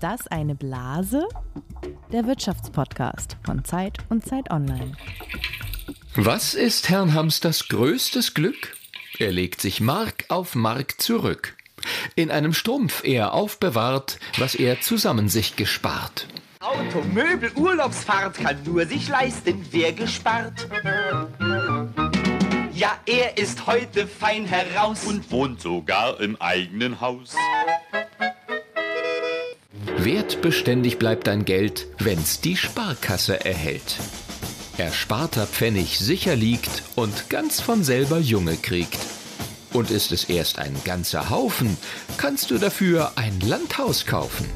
Ist das eine Blase? Der Wirtschaftspodcast von Zeit und Zeit Online. Was ist Herrn Hamsters größtes Glück? Er legt sich Mark auf Mark zurück. In einem Strumpf er aufbewahrt, was er zusammen sich gespart. Auto, Möbel, Urlaubsfahrt kann nur sich leisten, wer gespart. Ja, er ist heute fein heraus und wohnt sogar im eigenen Haus. Wertbeständig bleibt dein Geld, wenn's die Sparkasse erhält. Ersparter Pfennig sicher liegt und ganz von selber Junge kriegt. Und ist es erst ein ganzer Haufen, kannst du dafür ein Landhaus kaufen.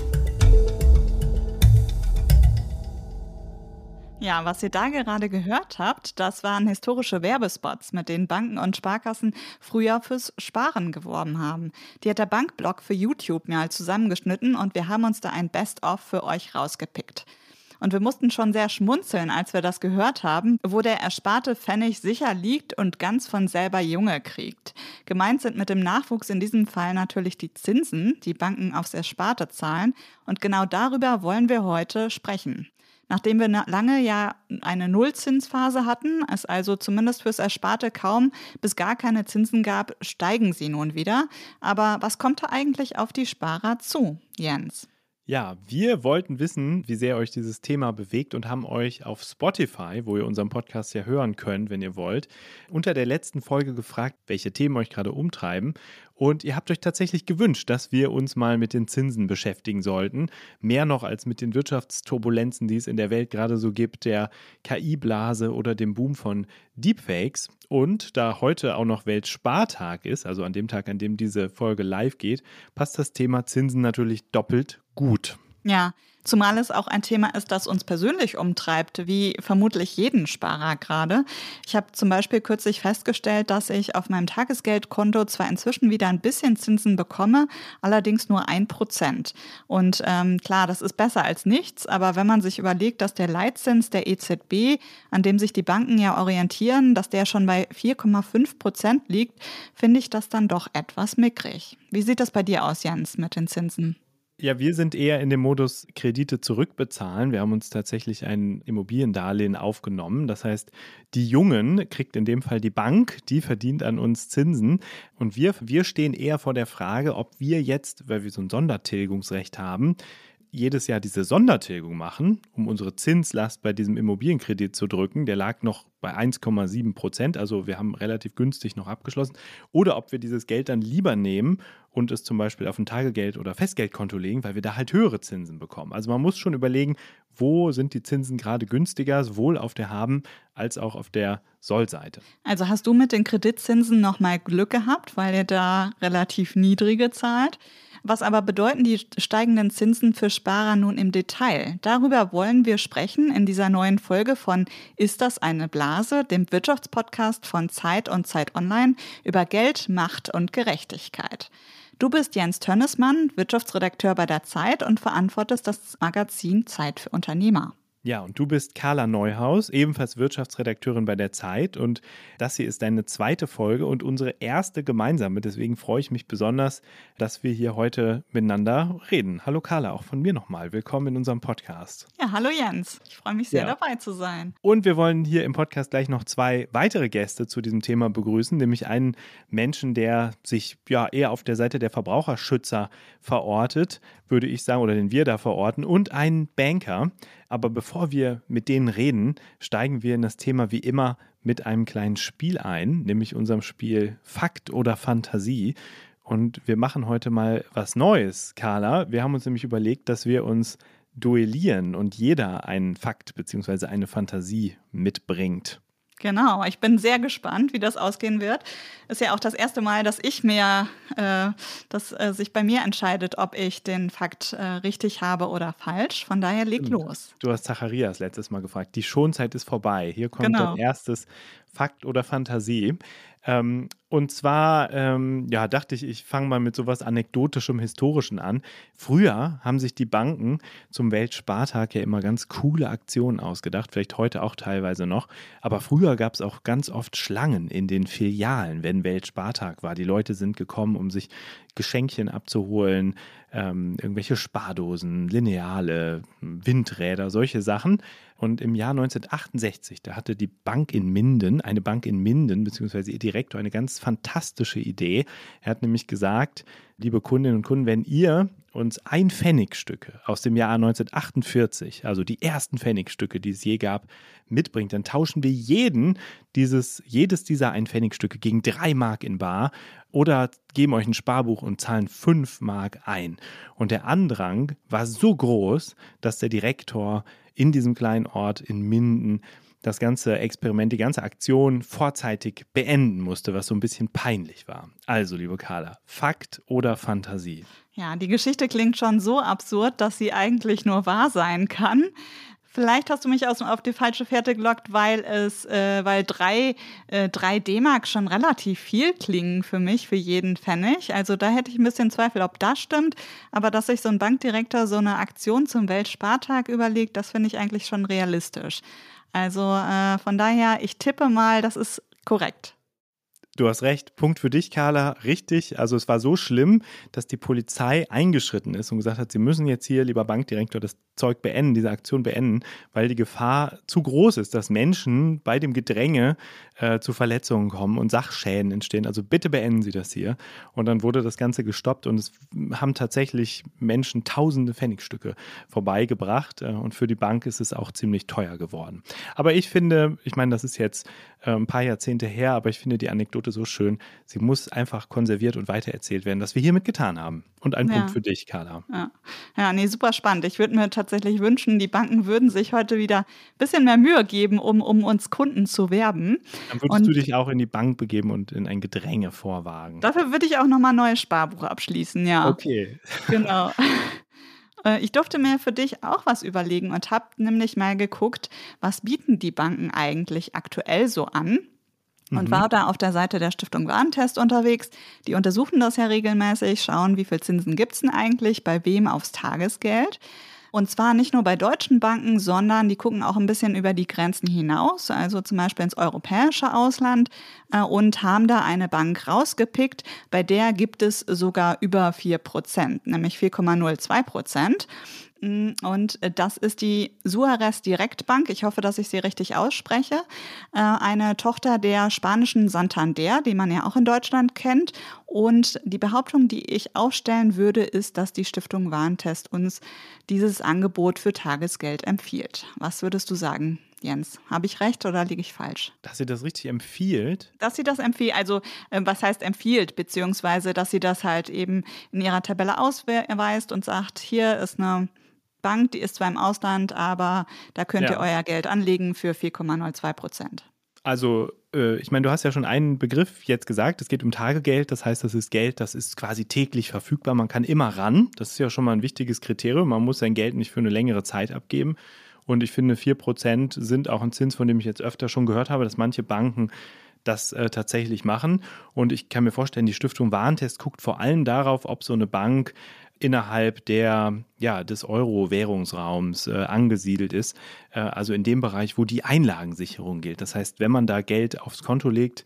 Ja, was ihr da gerade gehört habt, das waren historische Werbespots, mit denen Banken und Sparkassen früher fürs Sparen geworben haben. Die hat der Bankblog für YouTube mal zusammengeschnitten und wir haben uns da ein Best-of für euch rausgepickt. Und wir mussten schon sehr schmunzeln, als wir das gehört haben, wo der ersparte Pfennig sicher liegt und ganz von selber Junge kriegt. Gemeint sind mit dem Nachwuchs in diesem Fall natürlich die Zinsen, die Banken aufs Ersparte zahlen. Und genau darüber wollen wir heute sprechen. Nachdem wir lange ja eine Nullzinsphase hatten, es also zumindest fürs Ersparte kaum bis gar keine Zinsen gab, steigen sie nun wieder. Aber was kommt da eigentlich auf die Sparer zu, Jens? Ja, wir wollten wissen, wie sehr euch dieses Thema bewegt und haben euch auf Spotify, wo ihr unseren Podcast ja hören könnt, wenn ihr wollt, unter der letzten Folge gefragt, welche Themen euch gerade umtreiben. Und ihr habt euch tatsächlich gewünscht, dass wir uns mal mit den Zinsen beschäftigen sollten. Mehr noch als mit den Wirtschaftsturbulenzen, die es in der Welt gerade so gibt, der KI-Blase oder dem Boom von Deepfakes. Und da heute auch noch Weltspartag ist, also an dem Tag, an dem diese Folge live geht, passt das Thema Zinsen natürlich doppelt gut. Ja, Zumal es auch ein Thema ist, das uns persönlich umtreibt, wie vermutlich jeden Sparer gerade. Ich habe zum Beispiel kürzlich festgestellt, dass ich auf meinem Tagesgeldkonto zwar inzwischen wieder ein bisschen Zinsen bekomme, allerdings nur ein Prozent. Und ähm, klar, das ist besser als nichts, aber wenn man sich überlegt, dass der Leitzins der EZB, an dem sich die Banken ja orientieren, dass der schon bei 4,5 Prozent liegt, finde ich das dann doch etwas mickrig. Wie sieht das bei dir aus, Jens, mit den Zinsen? Ja, wir sind eher in dem Modus Kredite zurückbezahlen. Wir haben uns tatsächlich ein Immobiliendarlehen aufgenommen. Das heißt, die Jungen kriegt in dem Fall die Bank, die verdient an uns Zinsen. Und wir, wir stehen eher vor der Frage, ob wir jetzt, weil wir so ein Sondertilgungsrecht haben, jedes Jahr diese Sondertilgung machen, um unsere Zinslast bei diesem Immobilienkredit zu drücken. Der lag noch bei 1,7 Prozent, also wir haben relativ günstig noch abgeschlossen. Oder ob wir dieses Geld dann lieber nehmen und es zum Beispiel auf ein Tagegeld- oder Festgeldkonto legen, weil wir da halt höhere Zinsen bekommen. Also man muss schon überlegen, wo sind die Zinsen gerade günstiger, sowohl auf der Haben- als auch auf der Sollseite. Also hast du mit den Kreditzinsen nochmal Glück gehabt, weil ihr da relativ niedrige zahlt. Was aber bedeuten die steigenden Zinsen für Sparer nun im Detail? Darüber wollen wir sprechen in dieser neuen Folge von Ist das eine Blase, dem Wirtschaftspodcast von Zeit und Zeit Online über Geld, Macht und Gerechtigkeit. Du bist Jens Tönnesmann, Wirtschaftsredakteur bei der Zeit und verantwortest das Magazin Zeit für Unternehmer. Ja, und du bist Carla Neuhaus, ebenfalls Wirtschaftsredakteurin bei der Zeit. Und das hier ist deine zweite Folge und unsere erste gemeinsame. Deswegen freue ich mich besonders, dass wir hier heute miteinander reden. Hallo Carla, auch von mir nochmal. Willkommen in unserem Podcast. Ja, hallo Jens. Ich freue mich sehr, ja. dabei zu sein. Und wir wollen hier im Podcast gleich noch zwei weitere Gäste zu diesem Thema begrüßen, nämlich einen Menschen, der sich ja eher auf der Seite der Verbraucherschützer verortet, würde ich sagen, oder den wir da verorten, und einen Banker. Aber bevor wir mit denen reden, steigen wir in das Thema wie immer mit einem kleinen Spiel ein, nämlich unserem Spiel Fakt oder Fantasie. Und wir machen heute mal was Neues, Carla. Wir haben uns nämlich überlegt, dass wir uns duellieren und jeder einen Fakt bzw. eine Fantasie mitbringt. Genau, ich bin sehr gespannt, wie das ausgehen wird. Ist ja auch das erste Mal, dass ich mir, äh, dass äh, sich bei mir entscheidet, ob ich den Fakt äh, richtig habe oder falsch. Von daher leg los. Du hast Zacharias letztes Mal gefragt. Die Schonzeit ist vorbei. Hier kommt genau. dein erstes Fakt oder Fantasie. Ähm, und zwar, ähm, ja, dachte ich, ich fange mal mit sowas Anekdotischem, Historischen an. Früher haben sich die Banken zum Weltspartag ja immer ganz coole Aktionen ausgedacht, vielleicht heute auch teilweise noch. Aber früher gab es auch ganz oft Schlangen in den Filialen, wenn Weltspartag war. Die Leute sind gekommen, um sich Geschenkchen abzuholen, ähm, irgendwelche Spardosen, Lineale, Windräder, solche Sachen. Und im Jahr 1968, da hatte die Bank in Minden, eine Bank in Minden, beziehungsweise ihr Direktor, eine ganz fantastische Idee. Er hat nämlich gesagt, liebe Kundinnen und Kunden, wenn ihr uns ein Pfennigstücke aus dem Jahr 1948, also die ersten Pfennigstücke, die es je gab, mitbringt, dann tauschen wir jeden dieses, jedes dieser ein Pfennigstücke gegen drei Mark in Bar oder geben euch ein Sparbuch und zahlen fünf Mark ein. Und der Andrang war so groß, dass der Direktor in diesem kleinen Ort in Minden das ganze Experiment, die ganze Aktion vorzeitig beenden musste, was so ein bisschen peinlich war. Also, liebe Carla, Fakt oder Fantasie? Ja, die Geschichte klingt schon so absurd, dass sie eigentlich nur wahr sein kann. Vielleicht hast du mich auf die falsche Fährte gelockt, weil es, äh, weil drei, äh, drei D-Mark schon relativ viel klingen für mich, für jeden Pfennig. Also da hätte ich ein bisschen Zweifel, ob das stimmt. Aber dass sich so ein Bankdirektor so eine Aktion zum Weltspartag überlegt, das finde ich eigentlich schon realistisch. Also äh, von daher, ich tippe mal, das ist korrekt. Du hast recht, Punkt für dich, Carla, richtig. Also es war so schlimm, dass die Polizei eingeschritten ist und gesagt hat, sie müssen jetzt hier, lieber Bankdirektor, das Zeug beenden, diese Aktion beenden, weil die Gefahr zu groß ist, dass Menschen bei dem Gedränge äh, zu Verletzungen kommen und Sachschäden entstehen. Also bitte beenden Sie das hier. Und dann wurde das Ganze gestoppt und es haben tatsächlich Menschen tausende Pfennigstücke vorbeigebracht äh, und für die Bank ist es auch ziemlich teuer geworden. Aber ich finde, ich meine, das ist jetzt äh, ein paar Jahrzehnte her, aber ich finde die Anekdote so schön. Sie muss einfach konserviert und weitererzählt werden, was wir hiermit getan haben. Und ein ja. Punkt für dich, Carla. Ja, ja nee, super spannend. Ich würde mir tatsächlich wünschen, die Banken würden sich heute wieder ein bisschen mehr Mühe geben, um, um uns Kunden zu werben. Dann würdest und du dich auch in die Bank begeben und in ein Gedränge vorwagen. Dafür würde ich auch nochmal ein neues Sparbuch abschließen, ja. Okay. Genau. Äh, ich durfte mir für dich auch was überlegen und habe nämlich mal geguckt, was bieten die Banken eigentlich aktuell so an und mhm. war da auf der Seite der Stiftung Warentest unterwegs. Die untersuchen das ja regelmäßig, schauen, wie viel Zinsen gibt es denn eigentlich, bei wem aufs Tagesgeld. Und zwar nicht nur bei deutschen Banken, sondern die gucken auch ein bisschen über die Grenzen hinaus, also zum Beispiel ins europäische Ausland äh, und haben da eine Bank rausgepickt, bei der gibt es sogar über 4 Prozent, nämlich 4,02 Prozent. Mm, und das ist die Suarez Direktbank. Ich hoffe, dass ich sie richtig ausspreche. Äh, eine Tochter der spanischen Santander, die man ja auch in Deutschland kennt. Und die Behauptung, die ich aufstellen würde, ist, dass die Stiftung Warentest uns dieses Angebot für Tagesgeld empfiehlt. Was würdest du sagen? Jens. Habe ich recht oder liege ich falsch? Dass sie das richtig empfiehlt? Dass sie das empfiehlt, also äh, was heißt empfiehlt, beziehungsweise dass sie das halt eben in ihrer Tabelle ausweist und sagt, hier ist eine Bank, die ist zwar im Ausland, aber da könnt ja. ihr euer Geld anlegen für 4,02 Prozent. Also, äh, ich meine, du hast ja schon einen Begriff jetzt gesagt, es geht um Tagegeld, das heißt, das ist Geld, das ist quasi täglich verfügbar, man kann immer ran, das ist ja schon mal ein wichtiges Kriterium, man muss sein Geld nicht für eine längere Zeit abgeben. Und ich finde, 4% sind auch ein Zins, von dem ich jetzt öfter schon gehört habe, dass manche Banken das äh, tatsächlich machen. Und ich kann mir vorstellen, die Stiftung Warentest guckt vor allem darauf, ob so eine Bank innerhalb der, ja, des Euro-Währungsraums äh, angesiedelt ist, äh, also in dem Bereich, wo die Einlagensicherung gilt. Das heißt, wenn man da Geld aufs Konto legt,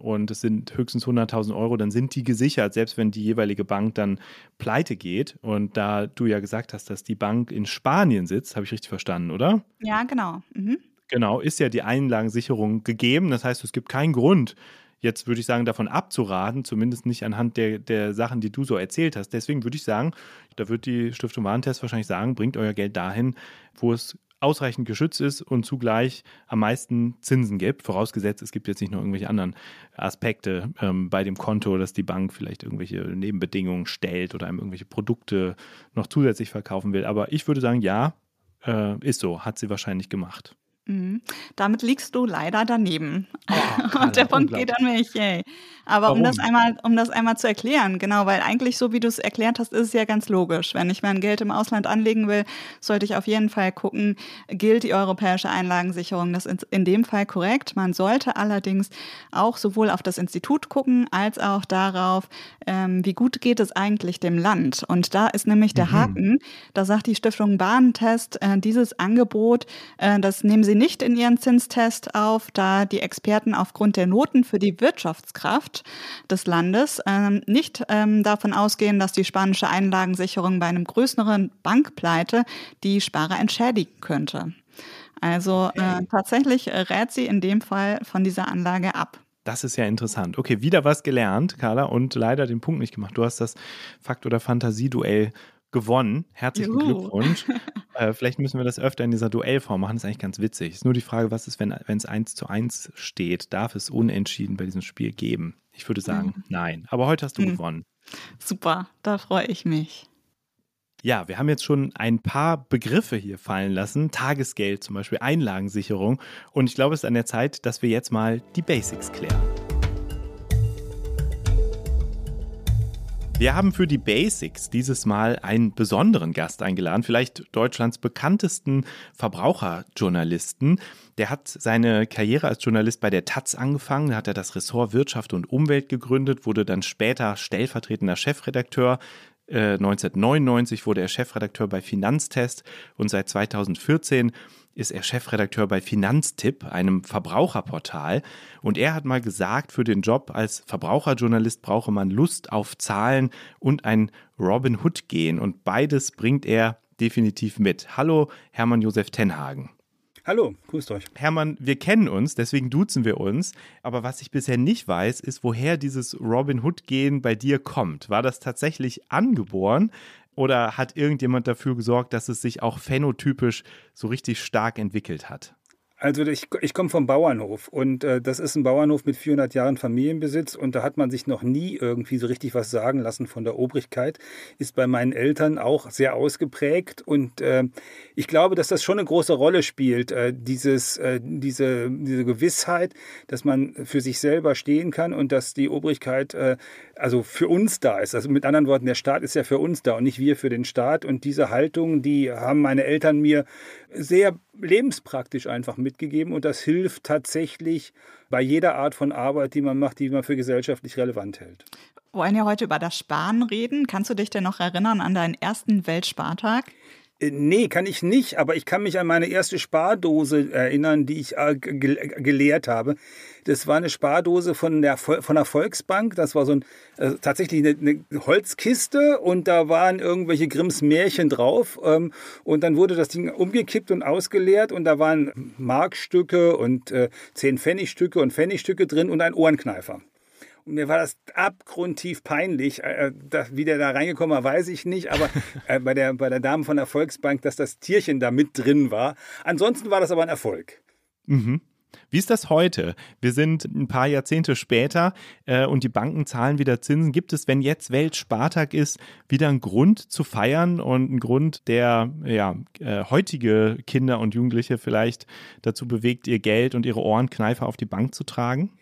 und es sind höchstens 100.000 Euro, dann sind die gesichert, selbst wenn die jeweilige Bank dann pleite geht. Und da du ja gesagt hast, dass die Bank in Spanien sitzt, habe ich richtig verstanden, oder? Ja, genau. Mhm. Genau, ist ja die Einlagensicherung gegeben. Das heißt, es gibt keinen Grund, jetzt würde ich sagen, davon abzuraten, zumindest nicht anhand der, der Sachen, die du so erzählt hast. Deswegen würde ich sagen, da wird die Stiftung Warentest wahrscheinlich sagen, bringt euer Geld dahin, wo es ausreichend geschützt ist und zugleich am meisten Zinsen gibt, vorausgesetzt, es gibt jetzt nicht noch irgendwelche anderen Aspekte ähm, bei dem Konto, dass die Bank vielleicht irgendwelche Nebenbedingungen stellt oder einem irgendwelche Produkte noch zusätzlich verkaufen will. Aber ich würde sagen, ja, äh, ist so, hat sie wahrscheinlich gemacht. Mhm. Damit liegst du leider daneben. Oh, und der Punkt geht an mich. Yay. Aber um das, einmal, um das einmal zu erklären, genau, weil eigentlich so wie du es erklärt hast, ist es ja ganz logisch. Wenn ich mein Geld im Ausland anlegen will, sollte ich auf jeden Fall gucken, gilt die europäische Einlagensicherung. Das ist in dem Fall korrekt. Man sollte allerdings auch sowohl auf das Institut gucken, als auch darauf, ähm, wie gut geht es eigentlich dem Land. Und da ist nämlich der mhm. Haken, da sagt die Stiftung Bahntest, äh, dieses Angebot, äh, das nehmen sie nicht in ihren Zinstest auf, da die Experten aufgrund der Noten für die Wirtschaftskraft des Landes ähm, nicht ähm, davon ausgehen, dass die spanische Einlagensicherung bei einem größeren Bankpleite die Sparer entschädigen könnte. Also äh, tatsächlich rät sie in dem Fall von dieser Anlage ab. Das ist ja interessant. Okay, wieder was gelernt, Carla, und leider den Punkt nicht gemacht. Du hast das Fakt- oder Fantasieduell gewonnen. Herzlichen Juhu. Glückwunsch. äh, vielleicht müssen wir das öfter in dieser Duellform machen. Das ist eigentlich ganz witzig. Ist nur die Frage, was ist, wenn es 1 zu 1 steht? Darf es unentschieden bei diesem Spiel geben? Ich würde sagen, mhm. nein. Aber heute hast du mhm. gewonnen. Super, da freue ich mich. Ja, wir haben jetzt schon ein paar Begriffe hier fallen lassen. Tagesgeld zum Beispiel, Einlagensicherung. Und ich glaube, es ist an der Zeit, dass wir jetzt mal die Basics klären. Wir haben für die Basics dieses Mal einen besonderen Gast eingeladen, vielleicht Deutschlands bekanntesten Verbraucherjournalisten. Der hat seine Karriere als Journalist bei der Taz angefangen, hat er das Ressort Wirtschaft und Umwelt gegründet, wurde dann später stellvertretender Chefredakteur 1999 äh, wurde er Chefredakteur bei Finanztest und seit 2014 ist er Chefredakteur bei Finanztipp, einem Verbraucherportal. Und er hat mal gesagt, für den Job als Verbraucherjournalist brauche man Lust auf Zahlen und ein Robin Hood gehen. Und beides bringt er definitiv mit. Hallo, Hermann Josef Tenhagen. Hallo, grüßt euch. Hermann, wir kennen uns, deswegen duzen wir uns. Aber was ich bisher nicht weiß, ist, woher dieses Robin Hood-Gehen bei dir kommt. War das tatsächlich angeboren oder hat irgendjemand dafür gesorgt, dass es sich auch phänotypisch so richtig stark entwickelt hat? Also ich, ich komme vom Bauernhof und äh, das ist ein Bauernhof mit 400 Jahren Familienbesitz und da hat man sich noch nie irgendwie so richtig was sagen lassen von der Obrigkeit. Ist bei meinen Eltern auch sehr ausgeprägt und äh, ich glaube, dass das schon eine große Rolle spielt, äh, dieses, äh, diese, diese Gewissheit, dass man für sich selber stehen kann und dass die Obrigkeit äh, also für uns da ist. Also mit anderen Worten, der Staat ist ja für uns da und nicht wir für den Staat und diese Haltung, die haben meine Eltern mir sehr lebenspraktisch einfach mitgegeben und das hilft tatsächlich bei jeder Art von Arbeit, die man macht, die man für gesellschaftlich relevant hält. Wir wollen ja heute über das Sparen reden. Kannst du dich denn noch erinnern an deinen ersten Weltspartag? Äh, nee, kann ich nicht, aber ich kann mich an meine erste Spardose erinnern, die ich äh, geleert habe. Das war eine Spardose von der, von der Volksbank. Das war so ein, äh, tatsächlich eine, eine, Holzkiste und da waren irgendwelche Grimms Märchen drauf. Ähm, und dann wurde das Ding umgekippt und ausgeleert und da waren Markstücke und äh, zehn Pfennigstücke und Pfennigstücke drin und ein Ohrenkneifer. Und mir war das abgrundtief peinlich. Äh, äh das, wie der da reingekommen war, weiß ich nicht. Aber äh, bei, der, bei der Dame von der Volksbank, dass das Tierchen da mit drin war. Ansonsten war das aber ein Erfolg. Mhm. Wie ist das heute? Wir sind ein paar Jahrzehnte später äh, und die Banken zahlen wieder Zinsen. Gibt es, wenn jetzt Weltspartag ist, wieder einen Grund zu feiern und einen Grund, der ja, äh, heutige Kinder und Jugendliche vielleicht dazu bewegt, ihr Geld und ihre Ohrenkneifer auf die Bank zu tragen?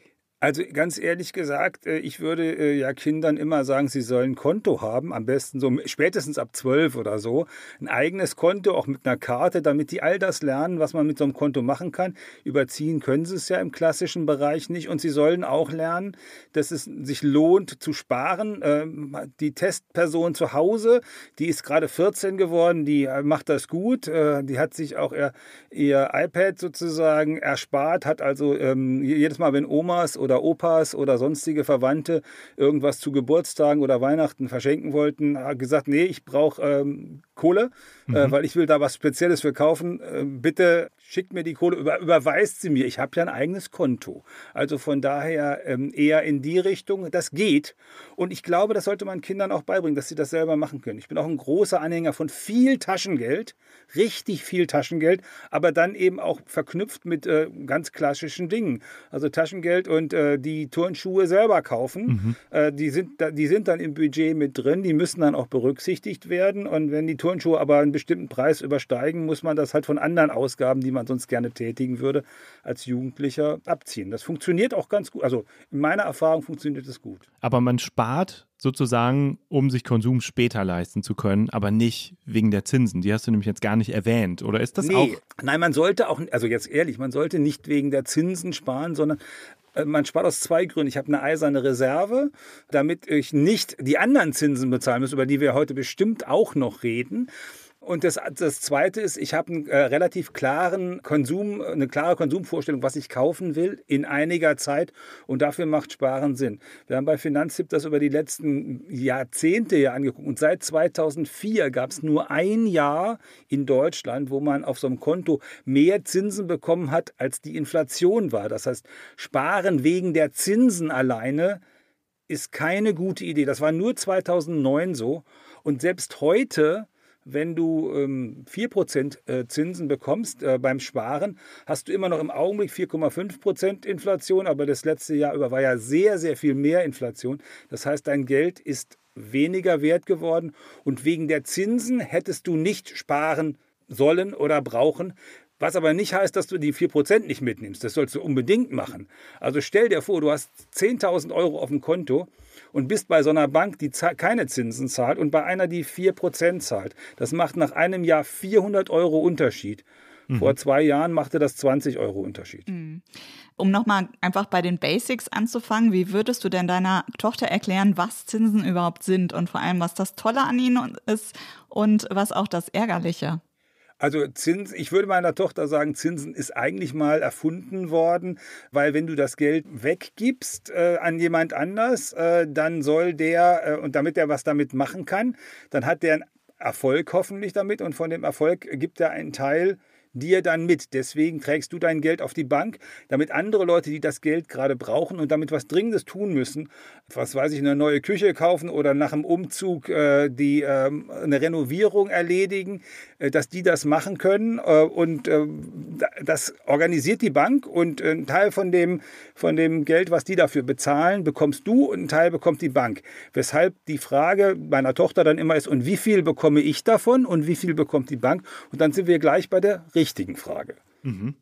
Also ganz ehrlich gesagt, äh, ich würde äh, ja Kindern immer sagen, sie sollen ein Konto haben, am besten so spätestens ab zwölf oder so, ein eigenes Konto, auch mit einer Karte, damit die all das lernen, was man mit so einem Konto machen kann. Überziehen können sie es ja im klassischen Bereich nicht und sie sollen auch lernen, dass es sich lohnt zu sparen. Ähm, die Testperson zu Hause, die ist gerade 14 geworden, die äh, macht das gut, die hat sich auch ihr, ihr iPad sozusagen erspart, hat also ähm, jedes Mal, wenn Omas oder oder Opas oder sonstige Verwandte irgendwas zu Geburtstagen oder Weihnachten verschenken wollten, hat gesagt, nee, ich brauche ähm, Kohle, äh, mhm. äh, weil ich will da was Spezielles für kaufen. Äh, bitte schickt mir die Kohle, über, überweist sie mir. Ich habe ja ein eigenes Konto. Also von daher ähm, eher in die Richtung, das geht. Und ich glaube, das sollte man Kindern auch beibringen, dass sie das selber machen können. Ich bin auch ein großer Anhänger von viel Taschengeld, richtig viel Taschengeld, aber dann eben auch verknüpft mit äh, ganz klassischen Dingen. Also Taschengeld und äh, die Turnschuhe selber kaufen, mhm. äh, die, sind, die sind dann im Budget mit drin, die müssen dann auch berücksichtigt werden. Und wenn die Turnschuhe aber einen bestimmten Preis übersteigen, muss man das halt von anderen Ausgaben, die man man sonst gerne tätigen würde, als Jugendlicher abziehen. Das funktioniert auch ganz gut. Also in meiner Erfahrung funktioniert es gut. Aber man spart sozusagen, um sich Konsum später leisten zu können, aber nicht wegen der Zinsen. Die hast du nämlich jetzt gar nicht erwähnt. Oder ist das nee, auch? Nein, man sollte auch, also jetzt ehrlich, man sollte nicht wegen der Zinsen sparen, sondern äh, man spart aus zwei Gründen. Ich habe eine eiserne Reserve, damit ich nicht die anderen Zinsen bezahlen muss, über die wir heute bestimmt auch noch reden. Und das, das Zweite ist, ich habe einen äh, relativ klaren Konsum, eine klare Konsumvorstellung, was ich kaufen will in einiger Zeit. Und dafür macht Sparen Sinn. Wir haben bei Finanztipp das über die letzten Jahrzehnte ja angeguckt. Und seit 2004 gab es nur ein Jahr in Deutschland, wo man auf so einem Konto mehr Zinsen bekommen hat, als die Inflation war. Das heißt, Sparen wegen der Zinsen alleine ist keine gute Idee. Das war nur 2009 so. Und selbst heute wenn du ähm, 4% äh, Zinsen bekommst äh, beim Sparen, hast du immer noch im Augenblick 4,5% Inflation, aber das letzte Jahr über war ja sehr, sehr viel mehr Inflation. Das heißt, dein Geld ist weniger wert geworden und wegen der Zinsen hättest du nicht sparen sollen oder brauchen. Was aber nicht heißt, dass du die 4% nicht mitnimmst. Das sollst du unbedingt machen. Also stell dir vor, du hast 10.000 Euro auf dem Konto und bist bei so einer Bank, die keine Zinsen zahlt und bei einer, die 4% zahlt. Das macht nach einem Jahr 400 Euro Unterschied. Mhm. Vor zwei Jahren machte das 20 Euro Unterschied. Mhm. Um nochmal einfach bei den Basics anzufangen, wie würdest du denn deiner Tochter erklären, was Zinsen überhaupt sind und vor allem, was das Tolle an ihnen ist und was auch das Ärgerliche? Also Zins, ich würde meiner Tochter sagen, Zinsen ist eigentlich mal erfunden worden, weil wenn du das Geld weggibst äh, an jemand anders, äh, dann soll der, äh, und damit er was damit machen kann, dann hat der einen Erfolg hoffentlich damit und von dem Erfolg gibt er einen Teil dir dann mit. Deswegen trägst du dein Geld auf die Bank, damit andere Leute, die das Geld gerade brauchen und damit was Dringendes tun müssen, was weiß ich, eine neue Küche kaufen oder nach dem Umzug äh, die, äh, eine Renovierung erledigen, äh, dass die das machen können. Äh, und äh, das organisiert die Bank und ein Teil von dem, von dem Geld, was die dafür bezahlen, bekommst du und ein Teil bekommt die Bank. Weshalb die Frage meiner Tochter dann immer ist, und wie viel bekomme ich davon und wie viel bekommt die Bank? Und dann sind wir gleich bei der richtigen Frage. Mhm.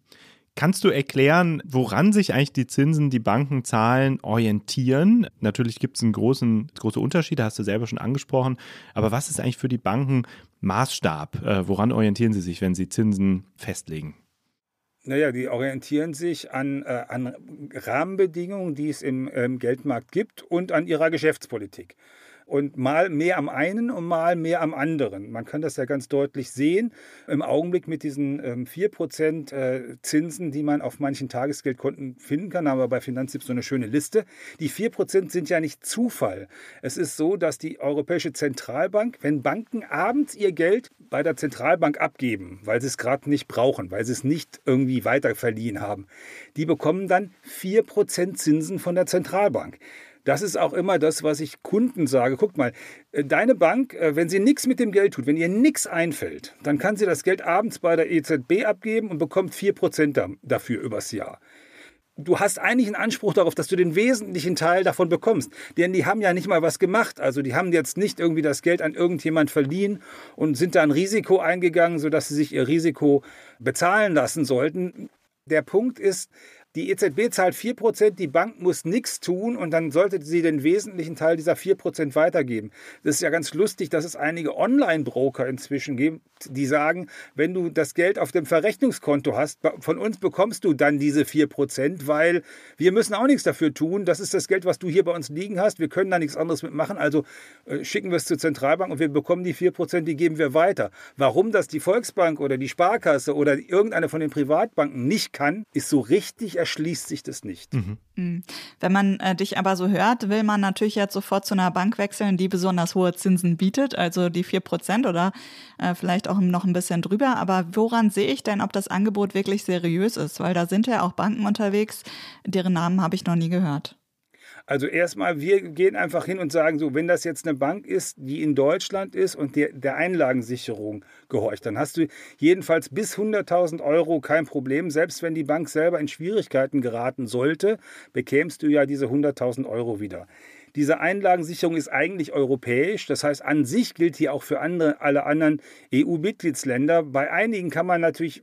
Kannst du erklären, woran sich eigentlich die Zinsen, die Banken zahlen, orientieren? Natürlich gibt es einen großen, große Unterschiede, hast du selber schon angesprochen. Aber was ist eigentlich für die Banken Maßstab? Äh, woran orientieren sie sich, wenn sie Zinsen festlegen? Naja, die orientieren sich an, äh, an Rahmenbedingungen, die es im ähm, Geldmarkt gibt und an ihrer Geschäftspolitik und mal mehr am einen und mal mehr am anderen. Man kann das ja ganz deutlich sehen im Augenblick mit diesen ähm, 4% äh, Zinsen, die man auf manchen Tagesgeldkonten finden kann, haben wir bei Finanztipp so eine schöne Liste. Die 4% sind ja nicht Zufall. Es ist so, dass die Europäische Zentralbank, wenn Banken abends ihr Geld bei der Zentralbank abgeben, weil sie es gerade nicht brauchen, weil sie es nicht irgendwie weiter verliehen haben, die bekommen dann 4% Zinsen von der Zentralbank. Das ist auch immer das, was ich Kunden sage. Guck mal, äh, deine Bank, äh, wenn sie nichts mit dem Geld tut, wenn ihr nichts einfällt, dann kann sie das Geld abends bei der EZB abgeben und bekommt 4% dafür übers Jahr du hast eigentlich einen Anspruch darauf, dass du den wesentlichen Teil davon bekommst. Denn die haben ja nicht mal was gemacht. Also die haben jetzt nicht irgendwie das Geld an irgendjemand verliehen und sind da ein Risiko eingegangen, sodass sie sich ihr Risiko bezahlen lassen sollten. Der Punkt ist, die EZB zahlt 4%, die Bank muss nichts tun und dann sollte sie den wesentlichen Teil dieser 4% weitergeben. Das ist ja ganz lustig, dass es einige Online-Broker inzwischen gibt, die sagen, wenn du das Geld auf dem Verrechnungskonto hast, von uns bekommst du dann diese 4%, weil wir müssen auch nichts dafür tun. Das ist das Geld, was du hier bei uns liegen hast. Wir können da nichts anderes mitmachen. Also äh, schicken wir es zur Zentralbank und wir bekommen die 4%, die geben wir weiter. Warum das die Volksbank oder die Sparkasse oder irgendeine von den Privatbanken nicht kann, ist so richtig erschließt sich das nicht. Mhm. mhm. Wenn man äh, dich aber so hört, will man natürlich jetzt sofort zu einer Bank wechseln, die besonders hohe Zinsen bietet, also die 4% oder äh, vielleicht auch noch ein bisschen drüber. Aber woran sehe ich denn, ob das Angebot wirklich seriös ist? Weil da sind ja auch Banken unterwegs, deren Namen habe ich noch nie gehört. Also erstmal, wir gehen einfach hin und sagen so, wenn das jetzt eine Bank ist, die in Deutschland ist und der, der Einlagensicherung gehorcht, dann hast du jedenfalls bis 100.000 Euro kein Problem. Selbst wenn die Bank selber in Schwierigkeiten geraten sollte, bekämst du ja diese 100.000 Euro wieder. Diese Einlagensicherung ist eigentlich europäisch. Das heißt, an sich gilt hier auch für andere, alle anderen EU-Mitgliedsländer. Bei einigen kann man natürlich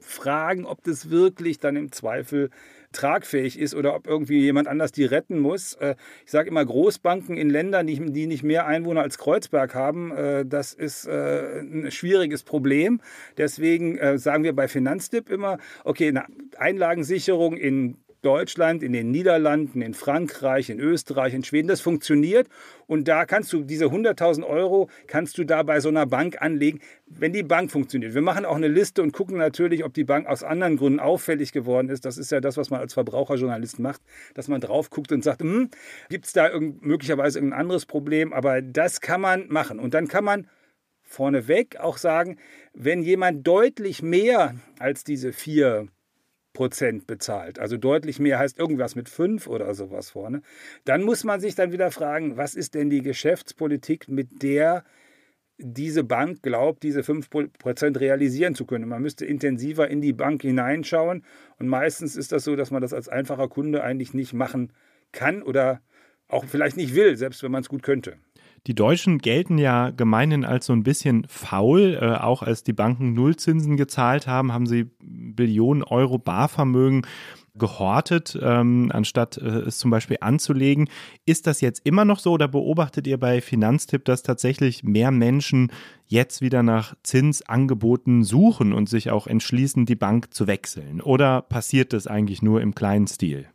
fragen, ob das wirklich dann im Zweifel tragfähig ist oder ob irgendwie jemand anders die retten muss. Äh, ich sage immer, Großbanken in Ländern, die, nicht mehr Einwohner als Kreuzberg haben, äh, das ist äh, ein schwieriges Problem. Deswegen sagen wir bei Finanztipp immer, okay, eine Einlagensicherung in Deutschland, in den Niederlanden, in Frankreich, in Österreich, in Schweden. Das funktioniert. Und da kannst du diese 100.000 Euro kannst du da bei so einer Bank anlegen, wenn die Bank funktioniert. Wir machen auch eine Liste und gucken natürlich, ob die Bank aus anderen Gründen auffällig geworden ist. Das ist ja das, was man als Verbraucherjournalist macht, dass man drauf guckt und sagt, hm, gibt es da irgend, möglicherweise irgendein anderes Problem? Aber das kann man machen. Und dann kann man vorneweg auch sagen, wenn jemand deutlich mehr als diese vier Prozent bezahlt, also deutlich mehr heißt irgendwas mit fünf oder sowas vorne, dann muss man sich dann wieder fragen, was ist denn die Geschäftspolitik, mit der diese Bank glaubt, diese 5% realisieren zu können. Man müsste intensiver in die Bank hineinschauen und meistens ist das so, dass man das als einfacher Kunde eigentlich nicht machen kann oder auch vielleicht nicht will, selbst wenn man es gut könnte. Die Deutschen gelten ja gemeinhin als so ein bisschen faul. Äh, auch als die Banken Nullzinsen gezahlt haben, haben sie Billionen Euro Barvermögen gehortet, ähm, anstatt äh, es zum Beispiel anzulegen. Ist das jetzt immer noch so oder beobachtet ihr bei Finanztipp, dass tatsächlich mehr Menschen jetzt wieder nach Zinsangeboten suchen und sich auch entschließen, die Bank zu wechseln? Oder passiert das eigentlich nur im kleinen Stil?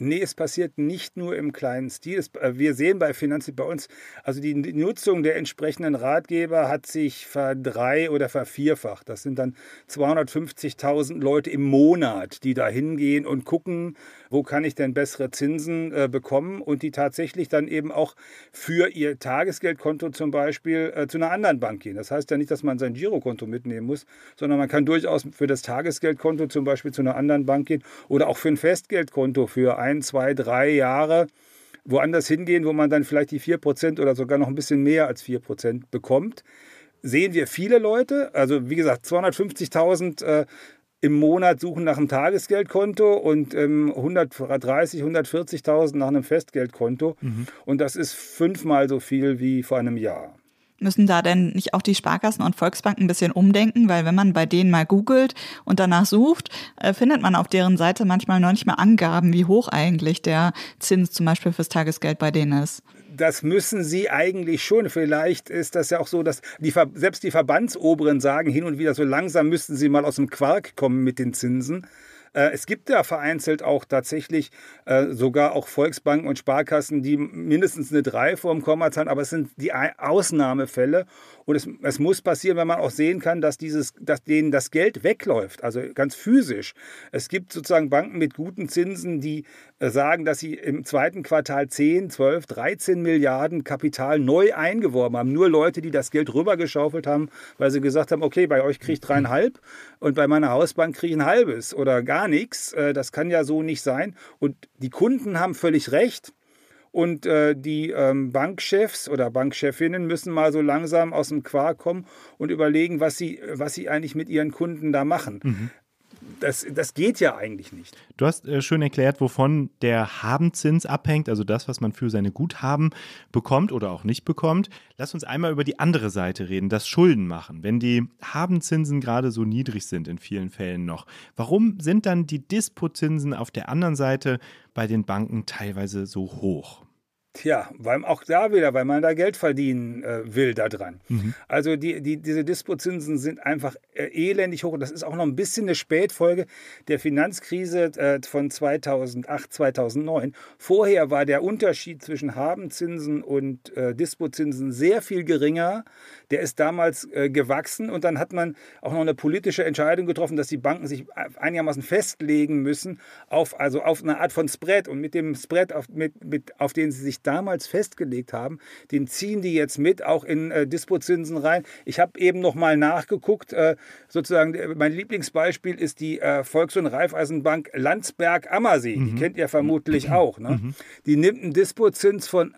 Nee, es passiert nicht nur im kleinen Stil. Es, äh, wir sehen bei Finanztipp bei uns, also die Nutzung der entsprechenden Ratgeber hat sich verdrei- oder vervierfacht. Das sind dann 250.000 Leute im Monat, die da hingehen und gucken, wo kann ich denn bessere Zinsen äh, bekommen und die tatsächlich dann eben auch für ihr Tagesgeldkonto zum Beispiel äh, zu einer anderen Bank gehen. Das heißt ja nicht, dass man sein Girokonto mitnehmen muss, sondern man kann durchaus für das Tagesgeldkonto zum Beispiel zu einer anderen Bank gehen oder auch für ein Festgeldkonto für ein zwei, drei Jahre woanders hingehen, wo man dann vielleicht die 4% oder sogar noch ein bisschen mehr als 4% bekommt. Sehen wir viele Leute, also wie gesagt, 250.000 äh, im Monat suchen nach einem Tagesgeldkonto und ähm, 130, 140.000 nach einem Festgeldkonto. Mhm. Und das ist fünfmal so viel wie vor einem Jahr. Müssen da denn nicht auch die Sparkassen und Volksbanken ein bisschen umdenken? Weil wenn man bei denen mal googelt und danach sucht, äh, findet man auf deren Seite manchmal noch nicht mal Angaben, wie hoch eigentlich der Zins zum Beispiel fürs Tagesgeld bei denen ist. Das müssen sie eigentlich schon. Vielleicht ist das ja auch so, dass die, selbst die Verbandsoberen sagen hin und wieder, so langsam müssten sie mal aus dem Quark kommen mit den Zinsen. Äh, es gibt ja vereinzelt auch tatsächlich äh, sogar auch Volksbanken und Sparkassen, die mindestens eine 3 vor dem Komma zahlen, aber es sind die Ausnahmefälle. Und es, es, muss passieren, wenn man auch sehen kann, dass, dieses, dass denen das Geld wegläuft, also ganz physisch. Es gibt sozusagen Banken mit guten Zinsen, die äh, sagen, dass sie im zweiten Quartal 10, 12, 13 Milliarden Kapital neu eingeworben haben. Nur Leute, die das Geld rübergeschaufelt haben, weil sie gesagt haben, okay, bei euch kriege ich dreieinhalb und bei meiner Hausbank kriege ich ein halbes oder gar nichts. Äh, das kann ja so nicht sein. Und die Kunden haben völlig recht. Und äh, die ähm, Bankchefs oder Bankchefinnen müssen mal so langsam aus dem Quark kommen und überlegen, was sie, was sie eigentlich mit ihren Kunden da machen. Mhm. Das, das geht ja eigentlich nicht. Du hast äh, schön erklärt, wovon der Habenzins abhängt, also das, was man für seine Guthaben bekommt oder auch nicht bekommt. Lass uns einmal über die andere Seite reden, das Schulden machen. Wenn die Habenzinsen gerade so niedrig sind in vielen Fällen noch, warum sind dann die Dispozinsen auf der anderen Seite bei den Banken teilweise so hoch? Tja, weil auch da wieder, weil man da Geld verdienen äh, will da dran. Mhm. Also die, die, diese Dispozinsen sind einfach äh, elendig hoch. Das ist auch noch ein bisschen eine Spätfolge der Finanzkrise äh, von 2008, 2009. Vorher war der Unterschied zwischen Habenzinsen und äh, Dispozinsen sehr viel geringer. Der ist damals äh, gewachsen und dann hat man auch noch eine politische Entscheidung getroffen, dass die Banken sich einigermaßen festlegen müssen auf, also auf eine Art von Spread. Und mit dem Spread, auf, mit, mit, auf den sie sich damals festgelegt haben, den ziehen die jetzt mit, auch in äh, Dispozinsen rein. Ich habe eben noch mal nachgeguckt, äh, sozusagen, mein Lieblingsbeispiel ist die äh, Volks- und Raiffeisenbank Landsberg-Ammersee. Mhm. Die kennt ihr vermutlich mhm. auch. Ne? Mhm. Die nimmt einen Dispozins von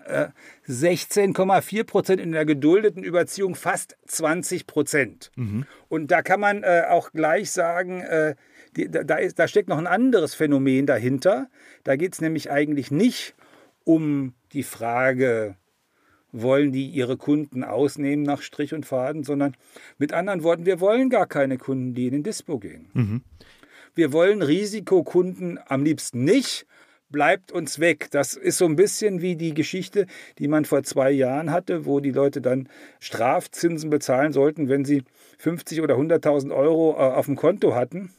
16,4 äh, Prozent in der geduldeten Überziehung fast 20 Prozent. Mhm. Und da kann man äh, auch gleich sagen, äh, die, da, ist, da steckt noch ein anderes Phänomen dahinter. Da geht es nämlich eigentlich nicht um die Frage, wollen die ihre Kunden ausnehmen nach Strich und Faden, sondern mit anderen Worten, wir wollen gar keine Kunden, die in den Dispo gehen. Mhm. Wir wollen Risikokunden am liebsten nicht, bleibt uns weg. Das ist so ein bisschen wie die Geschichte, die man vor zwei Jahren hatte, wo die Leute dann Strafzinsen bezahlen sollten, wenn sie 50 oder 100.000 Euro äh, auf dem Konto hatten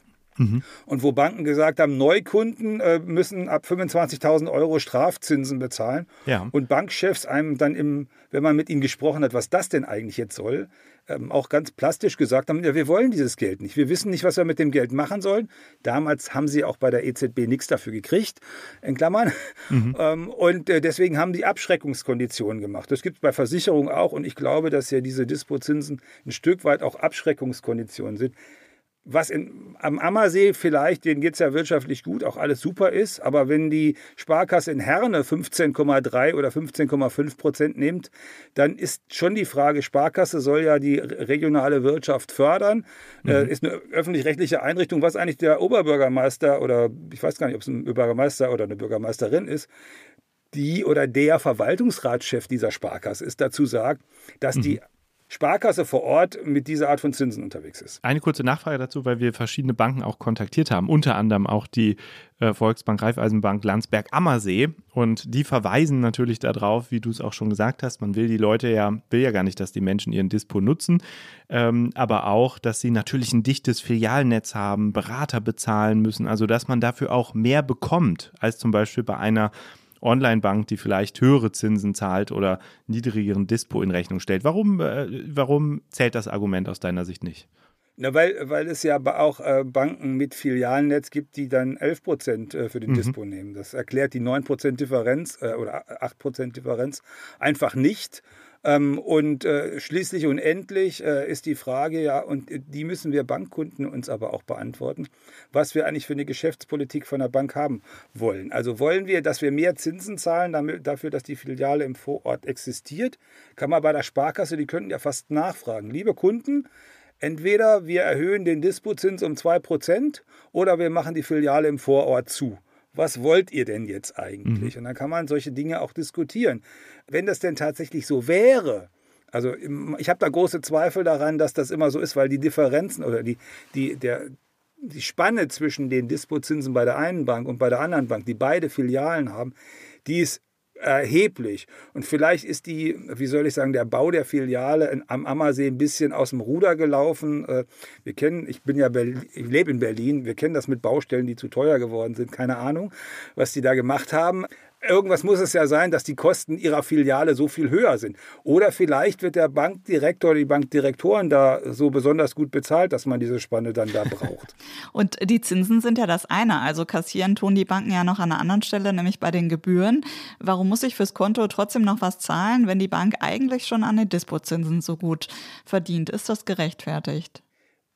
Und wo Banken gesagt haben, Neukunden äh, müssen ab 25.000 Euro Strafzinsen bezahlen. Ja. Und Bankchefs einem dann, im, wenn man mit ihnen gesprochen hat, was das denn eigentlich jetzt soll, ähm, auch ganz plastisch gesagt haben, ja, wir wollen dieses Geld nicht. Wir wissen nicht, was wir mit dem Geld machen sollen. Damals haben sie auch bei der EZB nichts dafür gekriegt, in Klammern. Ähm, und äh, deswegen haben die Abschreckungskonditionen gemacht. Das gibt es bei Versicherungen auch. Und ich glaube, dass ja diese Dispozinsen ein Stück weit auch Abschreckungskonditionen sind was in, am Ammersee vielleicht, denen geht es ja wirtschaftlich gut, auch alles super ist, aber wenn die Sparkasse in Herne 15,3 oder 15,5 Prozent nimmt, dann ist schon die Frage, Sparkasse soll ja die regionale Wirtschaft fördern, äh, ist eine öffentlich-rechtliche Einrichtung, was eigentlich der Oberbürgermeister oder ich weiß gar nicht, ob es ein Bürgermeister oder eine Bürgermeisterin ist, die oder der Verwaltungsratschef dieser Sparkasse ist, dazu sagt, dass die Sparkasse vor Ort mit dieser Art von Zinsen unterwegs ist. Eine kurze Nachfrage dazu, weil wir verschiedene Banken auch kontaktiert haben, unter anderem auch die äh, Volksbank Raiffeisenbank Landsberg Ammersee. Und die verweisen natürlich darauf, wie du es auch schon gesagt hast, man will die Leute ja, will ja gar nicht, dass die Menschen ihren Dispo nutzen, ähm, aber auch, dass sie natürlich ein dichtes Filialnetz haben, Berater bezahlen müssen, also dass man dafür auch mehr bekommt, als zum Beispiel bei einer Online-Bank, die vielleicht höhere Zinsen zahlt oder niedrigeren Dispo in Rechnung stellt. Warum, äh, warum zählt das Argument aus deiner Sicht nicht? Na, weil, weil es ja aber auch äh, Banken mit Filialnetz gibt, die dann 11 Prozent äh, für den Dispo nehmen. Das erklärt die 9 Prozent Differenz äh, oder 8 Prozent Differenz einfach nicht. Ähm, und äh, schließlich und endlich äh, ist die Frage, ja, und die müssen wir Bankkunden uns aber auch beantworten, was wir eigentlich für eine Geschäftspolitik von der Bank haben wollen. Also wollen wir, dass wir mehr Zinsen zahlen damit, dafür, dass die Filiale im Vorort existiert? Kann man bei der Sparkasse, die könnten ja fast nachfragen. Liebe Kunden, entweder wir erhöhen den Dispozins um 2% oder wir machen die Filiale im Vorort zu. Was wollt ihr denn jetzt eigentlich? Und dann kann man solche Dinge auch diskutieren. Wenn das denn tatsächlich so wäre, also im- ich habe da große Zweifel daran, dass das immer so ist, weil die Differenzen oder die, die, der, die Spanne zwischen den Dispozinsen bei der einen Bank und bei der anderen Bank, die beide Filialen haben, die ist erheblich. Und vielleicht ist die, wie soll ich sagen, der Bau der Filiale am Ammersee ein bisschen aus dem Ruder gelaufen. Äh, Wir kennen, ich bin ja, Berlin, ich lebe in Berlin, wir kennen das mit Baustellen, die zu teuer geworden sind. Keine Ahnung, was die da gemacht haben. Irgendwas muss es ja sein, dass die Kosten ihrer Filiale so viel höher sind. Oder vielleicht wird der Bankdirektor oder die Bankdirektoren da so besonders gut bezahlt, dass man diese Spanne dann da braucht. Und die Zinsen sind ja das eine. Also kassieren tun die Banken ja noch an einer anderen Stelle, nämlich bei den Gebühren. Warum muss ich fürs Konto trotzdem noch was zahlen, wenn die Bank eigentlich schon an den Dispozinsen so gut verdient? Ist das gerechtfertigt?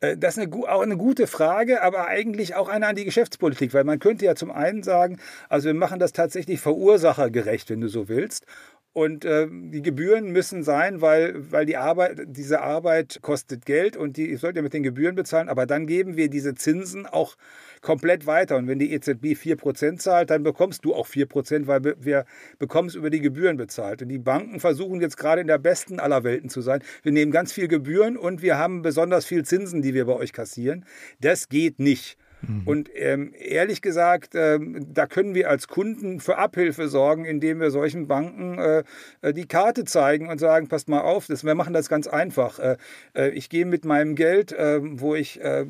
Äh, Das ist eine, auch eine gute Frage, aber eigentlich auch eine an die Geschäftspolitik, weil man könnte ja zum einen sagen, also wir machen das tatsächlich verursachergerecht, wenn du so willst. Und äh, die Gebühren müssen sein, weil, weil die Arbeit, diese Arbeit kostet Geld und die sollt ihr mit den Gebühren bezahlen, aber dann geben wir diese Zinsen auch komplett weiter. Und wenn die EZB 4% zahlt, dann bekommst du auch 4%, weil wir bekommen es über die Gebühren bezahlt. Und die Banken versuchen jetzt gerade in der besten aller Welten zu sein. Wir nehmen ganz viel Gebühren und wir haben besonders viel Zinsen, die wir bei euch kassieren. Das geht nicht. Und ähm, ehrlich gesagt, ähm, da können wir als Kunden für Abhilfe sorgen, indem wir solchen Banken äh, äh, die Karte zeigen und sagen, passt mal auf, das, wir machen das ganz einfach. Äh, äh, ich gehe mit meinem Geld, äh, wo ich äh,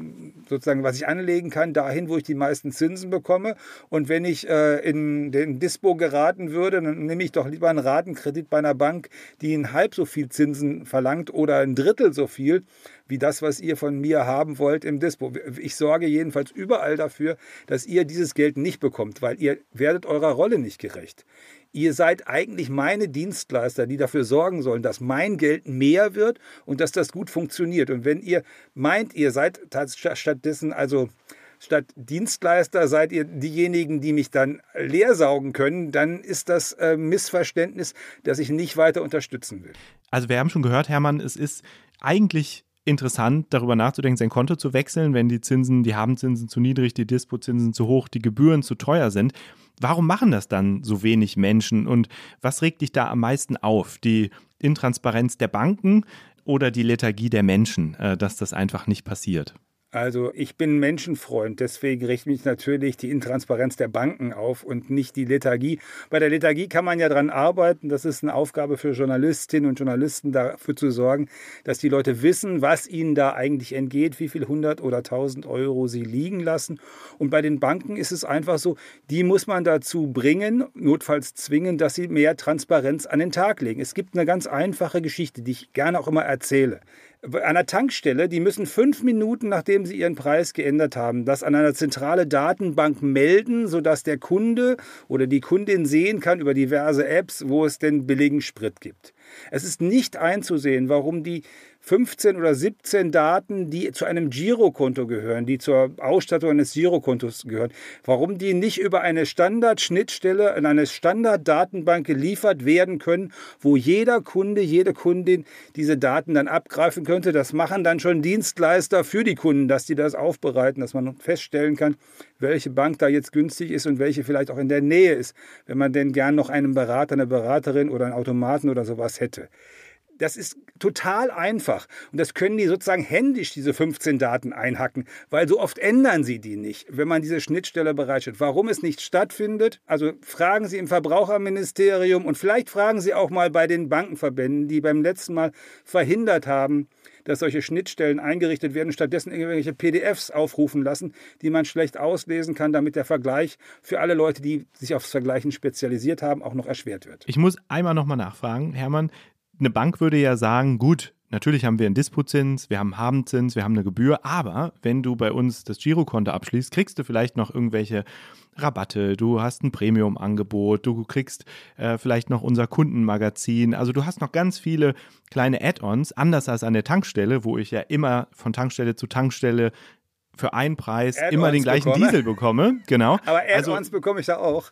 sozusagen, was ich anlegen kann, dahin, wo ich die meisten Zinsen bekomme. Und wenn ich äh, in den Dispo geraten würde, dann nehme ich doch lieber einen Ratenkredit bei einer Bank, die ein halb so viel Zinsen verlangt oder ein Drittel so viel wie das, was ihr von mir haben wollt im Dispo. Ich sorge jedenfalls überall dafür, dass ihr dieses Geld nicht bekommt, weil ihr werdet eurer Rolle nicht gerecht. Ihr seid eigentlich meine Dienstleister, die dafür sorgen sollen, dass mein Geld mehr wird und dass das gut funktioniert. Und wenn ihr meint, ihr seid stattdessen also statt Dienstleister seid ihr diejenigen, die mich dann leer saugen können, dann ist das äh, Missverständnis, das ich nicht weiter unterstützen will. Also wir haben schon gehört, Hermann, es ist eigentlich interessant, darüber nachzudenken, sein Konto zu wechseln, wenn die Zinsen, die Habenzinsen zu niedrig, die Dispozinsen zu hoch, die Gebühren zu teuer sind. Warum machen das dann so wenig Menschen und was regt dich da am meisten auf? Die Intransparenz der Banken oder die Lethargie der Menschen, äh, dass das einfach nicht passiert? Also ich bin Menschenfreund, deswegen richtet mich natürlich die Intransparenz der Banken auf und nicht die Lethargie. Bei der Lethargie kann man ja dran arbeiten. Das ist eine Aufgabe für Journalistinnen und Journalisten, dafür zu sorgen, dass die Leute wissen, was ihnen da eigentlich entgeht, wie viel 100 oder 1000 Euro sie liegen lassen. Und bei den Banken ist es einfach so, die muss man dazu bringen, notfalls zwingen, dass sie mehr Transparenz an den Tag legen. Es gibt eine ganz einfache Geschichte, die ich gerne auch immer erzähle einer Tankstelle, die müssen fünf Minuten, nachdem sie ihren Preis geändert haben, das an einer zentrale Datenbank melden, sodass der Kunde oder die Kundin sehen kann über diverse Apps, wo es denn billigen Sprit gibt. Es ist nicht einzusehen, warum die 15 oder 17 Daten, die zu einem Girokonto gehören, die zur Ausstattung eines Girokontos gehören, warum die nicht über eine Standardschnittstelle in eine Standarddatenbank geliefert werden können, wo jeder Kunde, jede Kundin diese Daten dann abgreifen könnte. Das machen dann schon Dienstleister für die Kunden, dass die das aufbereiten, dass man feststellen kann, welche Bank da jetzt günstig ist und welche vielleicht auch in der Nähe ist, wenn man denn gern noch einen Berater, eine Beraterin oder einen Automaten oder sowas hätte. Das ist total einfach. Und das können die sozusagen händisch, diese 15 Daten einhacken, weil so oft ändern sie die nicht, wenn man diese Schnittstelle bereitstellt. Warum es nicht stattfindet, also fragen Sie im Verbraucherministerium und vielleicht fragen Sie auch mal bei den Bankenverbänden, die beim letzten Mal verhindert haben, dass solche Schnittstellen eingerichtet werden, stattdessen irgendwelche PDFs aufrufen lassen, die man schlecht auslesen kann, damit der Vergleich für alle Leute, die sich aufs Vergleichen spezialisiert haben, auch noch erschwert wird. Ich muss einmal nochmal nachfragen, Hermann, eine Bank würde ja sagen, gut, natürlich haben wir einen Dispozins, wir haben einen Habenzins, wir haben eine Gebühr, aber wenn du bei uns das Girokonto abschließt, kriegst du vielleicht noch irgendwelche Rabatte, du hast ein Premium-Angebot, du kriegst äh, vielleicht noch unser Kundenmagazin. Also du hast noch ganz viele kleine Add-ons, anders als an der Tankstelle, wo ich ja immer von Tankstelle zu Tankstelle für einen Preis immer den gleichen bekomme. Diesel bekomme. Genau. Aber Add-ons also, bekomme ich da auch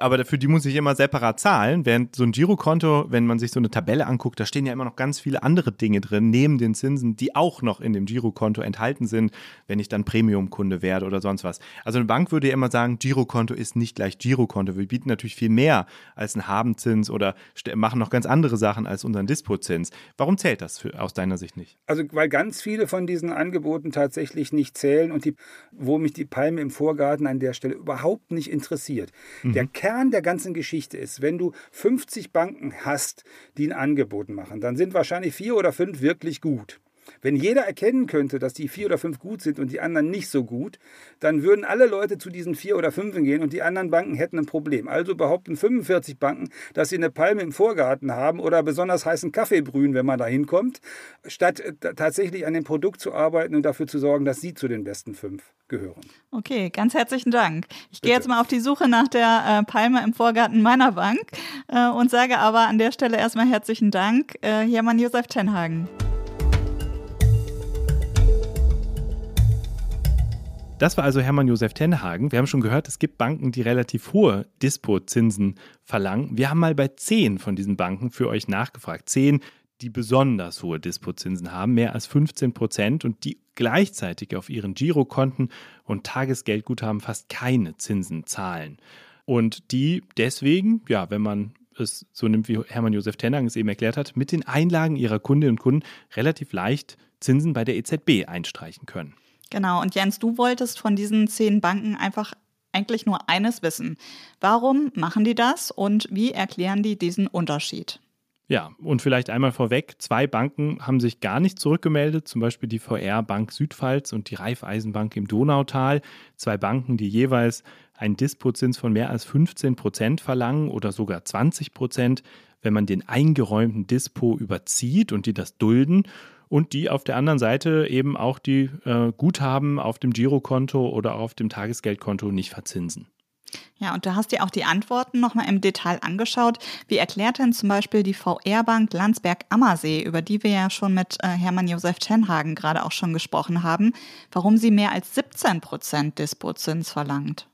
aber für die muss ich immer separat zahlen, während so ein Girokonto, wenn man sich so eine Tabelle anguckt, da stehen ja immer noch ganz viele andere Dinge drin, neben den Zinsen, die auch noch in dem Girokonto enthalten sind, wenn ich dann Premium-Kunde werde oder sonst was. Also eine Bank würde ja immer sagen, Girokonto ist nicht gleich Girokonto. Wir bieten natürlich viel mehr als ein Habenzins oder machen noch ganz andere Sachen als unseren Dispozins. Warum zählt das für, aus deiner Sicht nicht? Also weil ganz viele von diesen Angeboten tatsächlich nicht zählen und die, wo mich die Palme im Vorgarten an der Stelle überhaupt nicht interessiert. Mhm. Der Kern der ganzen Geschichte ist, wenn du 50 Banken hast, die ein Angebot machen, dann sind wahrscheinlich vier oder fünf wirklich gut. Wenn jeder erkennen könnte, dass die vier oder fünf gut sind und die anderen nicht so gut, dann würden alle Leute zu diesen vier oder fünf gehen und die anderen Banken hätten ein Problem. Also behaupten 45 Banken, dass sie eine Palme im Vorgarten haben oder besonders heißen Kaffee brühen, wenn man da hinkommt, statt äh, tatsächlich an dem Produkt zu arbeiten und dafür zu sorgen, dass sie zu den besten fünf gehören. Okay, ganz herzlichen Dank. Ich gehe jetzt mal auf die Suche nach der äh, Palme im Vorgarten meiner Bank äh, und sage aber an der Stelle erstmal herzlichen Dank, äh, Hermann Josef Tenhagen. Das war also Hermann Josef Tenhagen. Wir haben schon gehört, es gibt Banken, die relativ hohe Dispo-Zinsen verlangen. Wir haben mal bei zehn von diesen Banken für euch nachgefragt. Zehn, die besonders hohe Dispo-Zinsen haben, mehr als 15 Prozent und die gleichzeitig auf ihren Girokonten und Tagesgeldguthaben fast keine Zinsen zahlen. Und die deswegen, ja, wenn man es so nimmt, wie Hermann Josef Tenhagen es eben erklärt hat, mit den Einlagen ihrer Kundinnen und Kunden relativ leicht Zinsen bei der EZB einstreichen können. Genau, und Jens, du wolltest von diesen zehn Banken einfach eigentlich nur eines wissen. Warum machen die das und wie erklären die diesen Unterschied? Ja, und vielleicht einmal vorweg, zwei Banken haben sich gar nicht zurückgemeldet, zum Beispiel die VR Bank Südpfalz und die Raiffeisenbank im Donautal. Zwei Banken, die jeweils einen Dispozins von mehr als 15 Prozent verlangen oder sogar 20 Prozent, wenn man den eingeräumten Dispo überzieht und die das dulden und die auf der anderen Seite eben auch die äh, Guthaben auf dem Girokonto oder auf dem Tagesgeldkonto nicht verzinsen. Ja, und du hast dir auch die Antworten nochmal im Detail angeschaut. Wie erklärt denn zum Beispiel die VR-Bank Landsberg-Ammersee, über die wir ja schon mit äh, Hermann Josef Tenhagen gerade auch schon gesprochen haben, warum sie mehr als 17 Prozent Dispozins verlangt?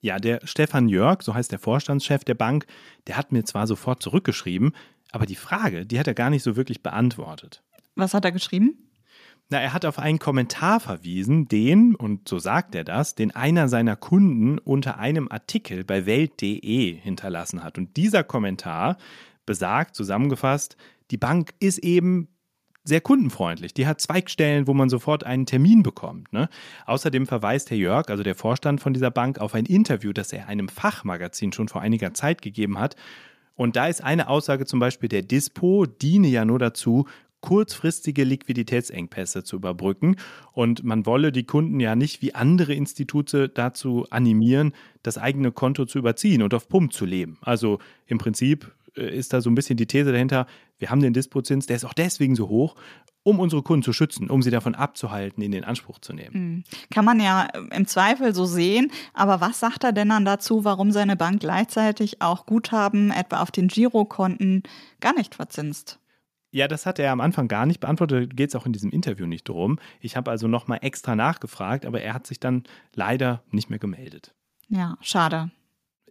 Ja, der Stefan Jörg, so heißt der Vorstandschef der Bank, der hat mir zwar sofort zurückgeschrieben, aber die Frage, die hat er gar nicht so wirklich beantwortet. Was hat er geschrieben? Na, er hat auf einen Kommentar verwiesen, den, und so sagt er das, den einer seiner Kunden unter einem Artikel bei Welt.de hinterlassen hat. Und dieser Kommentar besagt, zusammengefasst, die Bank ist eben sehr kundenfreundlich. Die hat Zweigstellen, wo man sofort einen Termin bekommt. Ne? Außerdem verweist Herr Jörg, also der Vorstand von dieser Bank, auf ein Interview, das er einem Fachmagazin schon vor einiger Zeit gegeben hat. Und da ist eine Aussage zum Beispiel, der Dispo diene ja nur dazu, kurzfristige Liquiditätsengpässe zu überbrücken. Und man wolle die Kunden ja nicht wie andere Institute dazu animieren, das eigene Konto zu überziehen und auf Pump zu leben. Also im Prinzip äh, ist da so ein bisschen die These dahinter, wir haben den Dispozins, der ist auch deswegen so hoch, um unsere Kunden zu schützen, um sie davon abzuhalten, ihn in Anspruch zu nehmen. Hm. Kann man ja im Zweifel so sehen, aber was sagt er denn dann dazu, warum seine Bank gleichzeitig auch Guthaben etwa auf den Girokonten gar nicht verzinst? Ja, das hat er am Anfang gar nicht beantwortet, geht es auch in diesem Interview nicht drum. Ich habe also nochmal extra nachgefragt, aber er hat sich dann leider nicht mehr gemeldet. Ja, schade.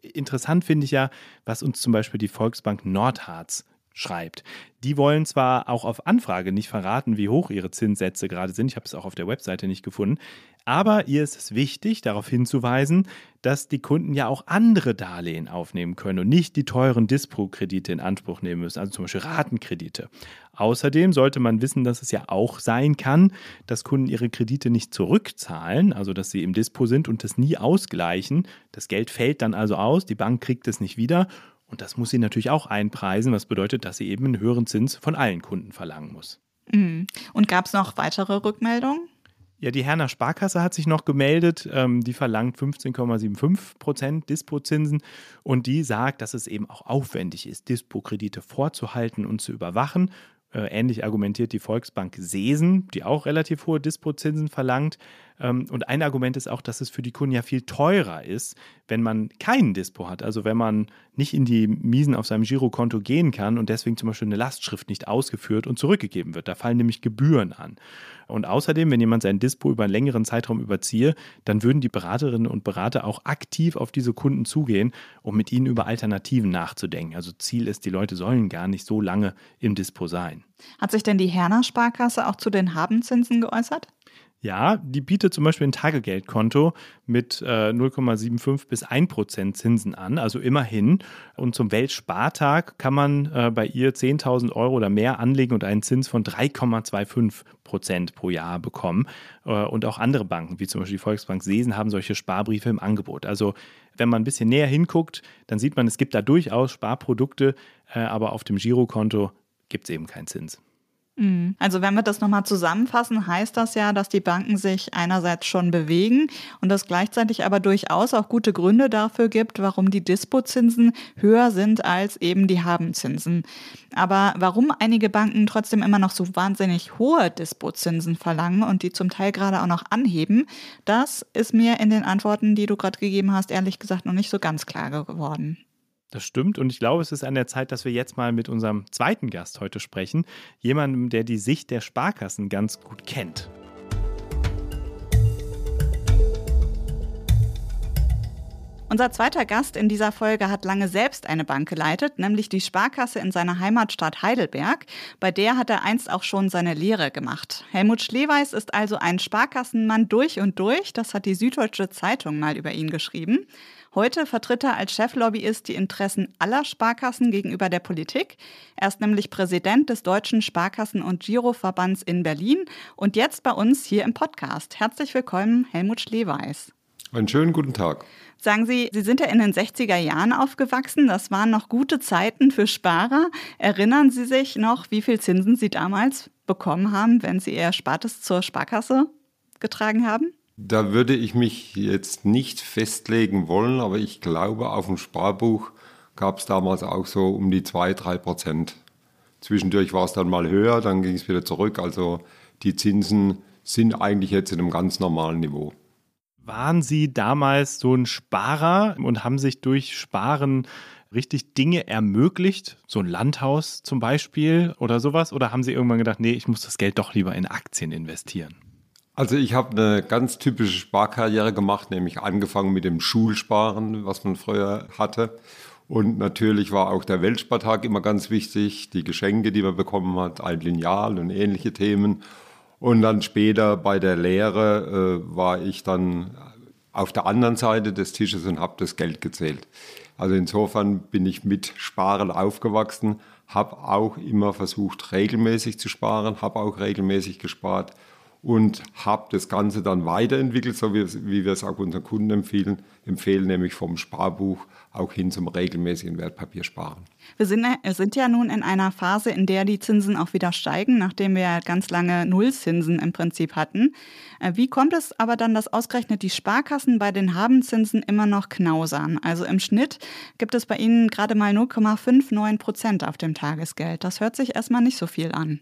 Interessant finde ich ja, was uns zum Beispiel die Volksbank Nordharz schreibt. Die wollen zwar auch auf Anfrage nicht verraten, wie hoch ihre Zinssätze gerade sind, ich habe es auch auf der Webseite nicht gefunden, aber ihr ist es wichtig, darauf hinzuweisen, dass die Kunden ja auch andere Darlehen aufnehmen können und nicht die teuren Dispo-Kredite in Anspruch nehmen müssen, also zum Beispiel Ratenkredite. Außerdem sollte man wissen, dass es ja auch sein kann, dass Kunden ihre Kredite nicht zurückzahlen, also dass sie im Dispo sind und das nie ausgleichen. Das Geld fällt dann also aus, die Bank kriegt es nicht wieder und das muss sie natürlich auch einpreisen, was bedeutet, dass sie eben einen höheren Zins von allen Kunden verlangen muss. Mhm. Und gab es noch weitere Rückmeldungen? Ja, die Herner Sparkasse hat sich noch gemeldet. Ähm, die verlangt 15,75 Prozent Dispozinsen und die sagt, dass es eben auch aufwendig ist, Dispo-Kredite vorzuhalten und zu überwachen. Äh, ähnlich argumentiert die Volksbank Sesen, die auch relativ hohe Dispozinsen verlangt. Ähm, und ein Argument ist auch, dass es für die Kunden ja viel teurer ist, wenn man keinen Dispo hat. Also wenn man nicht in die Miesen auf seinem Girokonto gehen kann und deswegen zum Beispiel eine Lastschrift nicht ausgeführt und zurückgegeben wird. Da fallen nämlich Gebühren an. Und außerdem, wenn jemand sein Dispo über einen längeren Zeitraum überziehe, dann würden die Beraterinnen und Berater auch aktiv auf diese Kunden zugehen, um mit ihnen über Alternativen nachzudenken. Also Ziel ist, die Leute sollen gar nicht so lange im Dispo sein. Hat sich denn die Herner Sparkasse auch zu den Habenzinsen geäußert? Ja, die bietet zum Beispiel ein Tagegeldkonto mit äh, 0,75 bis 1 Prozent Zinsen an, also immerhin. Und zum Weltspartag kann man äh, bei ihr 10.000 Euro oder mehr anlegen und einen Zins von 3,25 Prozent pro Jahr bekommen. Äh, und auch andere Banken, wie zum Beispiel die Volksbank Sesen, haben solche Sparbriefe im Angebot. Also wenn man ein bisschen näher hinguckt, dann sieht man, es gibt da durchaus Sparprodukte, äh, aber auf dem Girokonto gibt es eben keinen Zins. Mhm. Also wenn wir das nochmal zusammenfassen, heißt das ja, dass die Banken sich einerseits schon bewegen und es gleichzeitig aber durchaus auch gute Gründe dafür gibt, warum die Dispozinsen höher sind als eben die Habenzinsen. Aber warum einige Banken trotzdem immer noch so wahnsinnig hohe Dispozinsen verlangen und die zum Teil gerade auch noch anheben, das ist mir in den Antworten, die du gerade gegeben hast, ehrlich gesagt noch nicht so ganz klar geworden. Das stimmt und ich glaube, es ist an der Zeit, dass wir jetzt mal mit unserem zweiten Gast heute sprechen, jemandem, der die Sicht der Sparkassen ganz gut kennt. Unser zweiter Gast in dieser Folge hat lange selbst eine Bank geleitet, nämlich die Sparkasse in seiner Heimatstadt Heidelberg. Bei der hat er einst auch schon seine Lehre gemacht. Helmut Schleweis ist also ein Sparkassenmann durch und durch. Das hat die Süddeutsche Zeitung mal über ihn geschrieben. Heute vertritt er als Cheflobbyist die Interessen aller Sparkassen gegenüber der Politik. Er ist nämlich Präsident des Deutschen Sparkassen- und Giroverbands in Berlin und jetzt bei uns hier im Podcast. Herzlich willkommen, Helmut Schleweis. Einen schönen guten Tag. Sagen Sie, Sie sind ja in den 60er Jahren aufgewachsen. Das waren noch gute Zeiten für Sparer. Erinnern Sie sich noch, wie viel Zinsen Sie damals bekommen haben, wenn Sie Ihr Erspartes zur Sparkasse getragen haben? Da würde ich mich jetzt nicht festlegen wollen, aber ich glaube, auf dem Sparbuch gab es damals auch so um die 2, 3 Prozent. Zwischendurch war es dann mal höher, dann ging es wieder zurück. Also die Zinsen sind eigentlich jetzt in einem ganz normalen Niveau. Waren Sie damals so ein Sparer und haben sich durch Sparen richtig Dinge ermöglicht? So ein Landhaus zum Beispiel oder sowas? Oder haben Sie irgendwann gedacht, nee, ich muss das Geld doch lieber in Aktien investieren? Also ich habe eine ganz typische Sparkarriere gemacht, nämlich angefangen mit dem Schulsparen, was man früher hatte. Und natürlich war auch der Weltspartag immer ganz wichtig, die Geschenke, die man bekommen hat, ein Lineal und ähnliche Themen. Und dann später bei der Lehre äh, war ich dann auf der anderen Seite des Tisches und habe das Geld gezählt. Also insofern bin ich mit Sparen aufgewachsen, habe auch immer versucht, regelmäßig zu sparen, habe auch regelmäßig gespart und habe das Ganze dann weiterentwickelt, so wie, wie wir es auch unseren Kunden empfehlen, empfehlen, nämlich vom Sparbuch auch hin zum regelmäßigen Wertpapiersparen. Wir sind, sind, ja nun in einer Phase, in der die Zinsen auch wieder steigen, nachdem wir ganz lange Nullzinsen im Prinzip hatten. Äh, wie kommt es aber dann, dass ausgerechnet die Sparkassen bei den Habenzinsen immer noch knausern? Also im Schnitt gibt es bei ihnen gerade mal 0,59 Prozent auf dem Tagesgeld. Das hört sich erstmal nicht so viel an.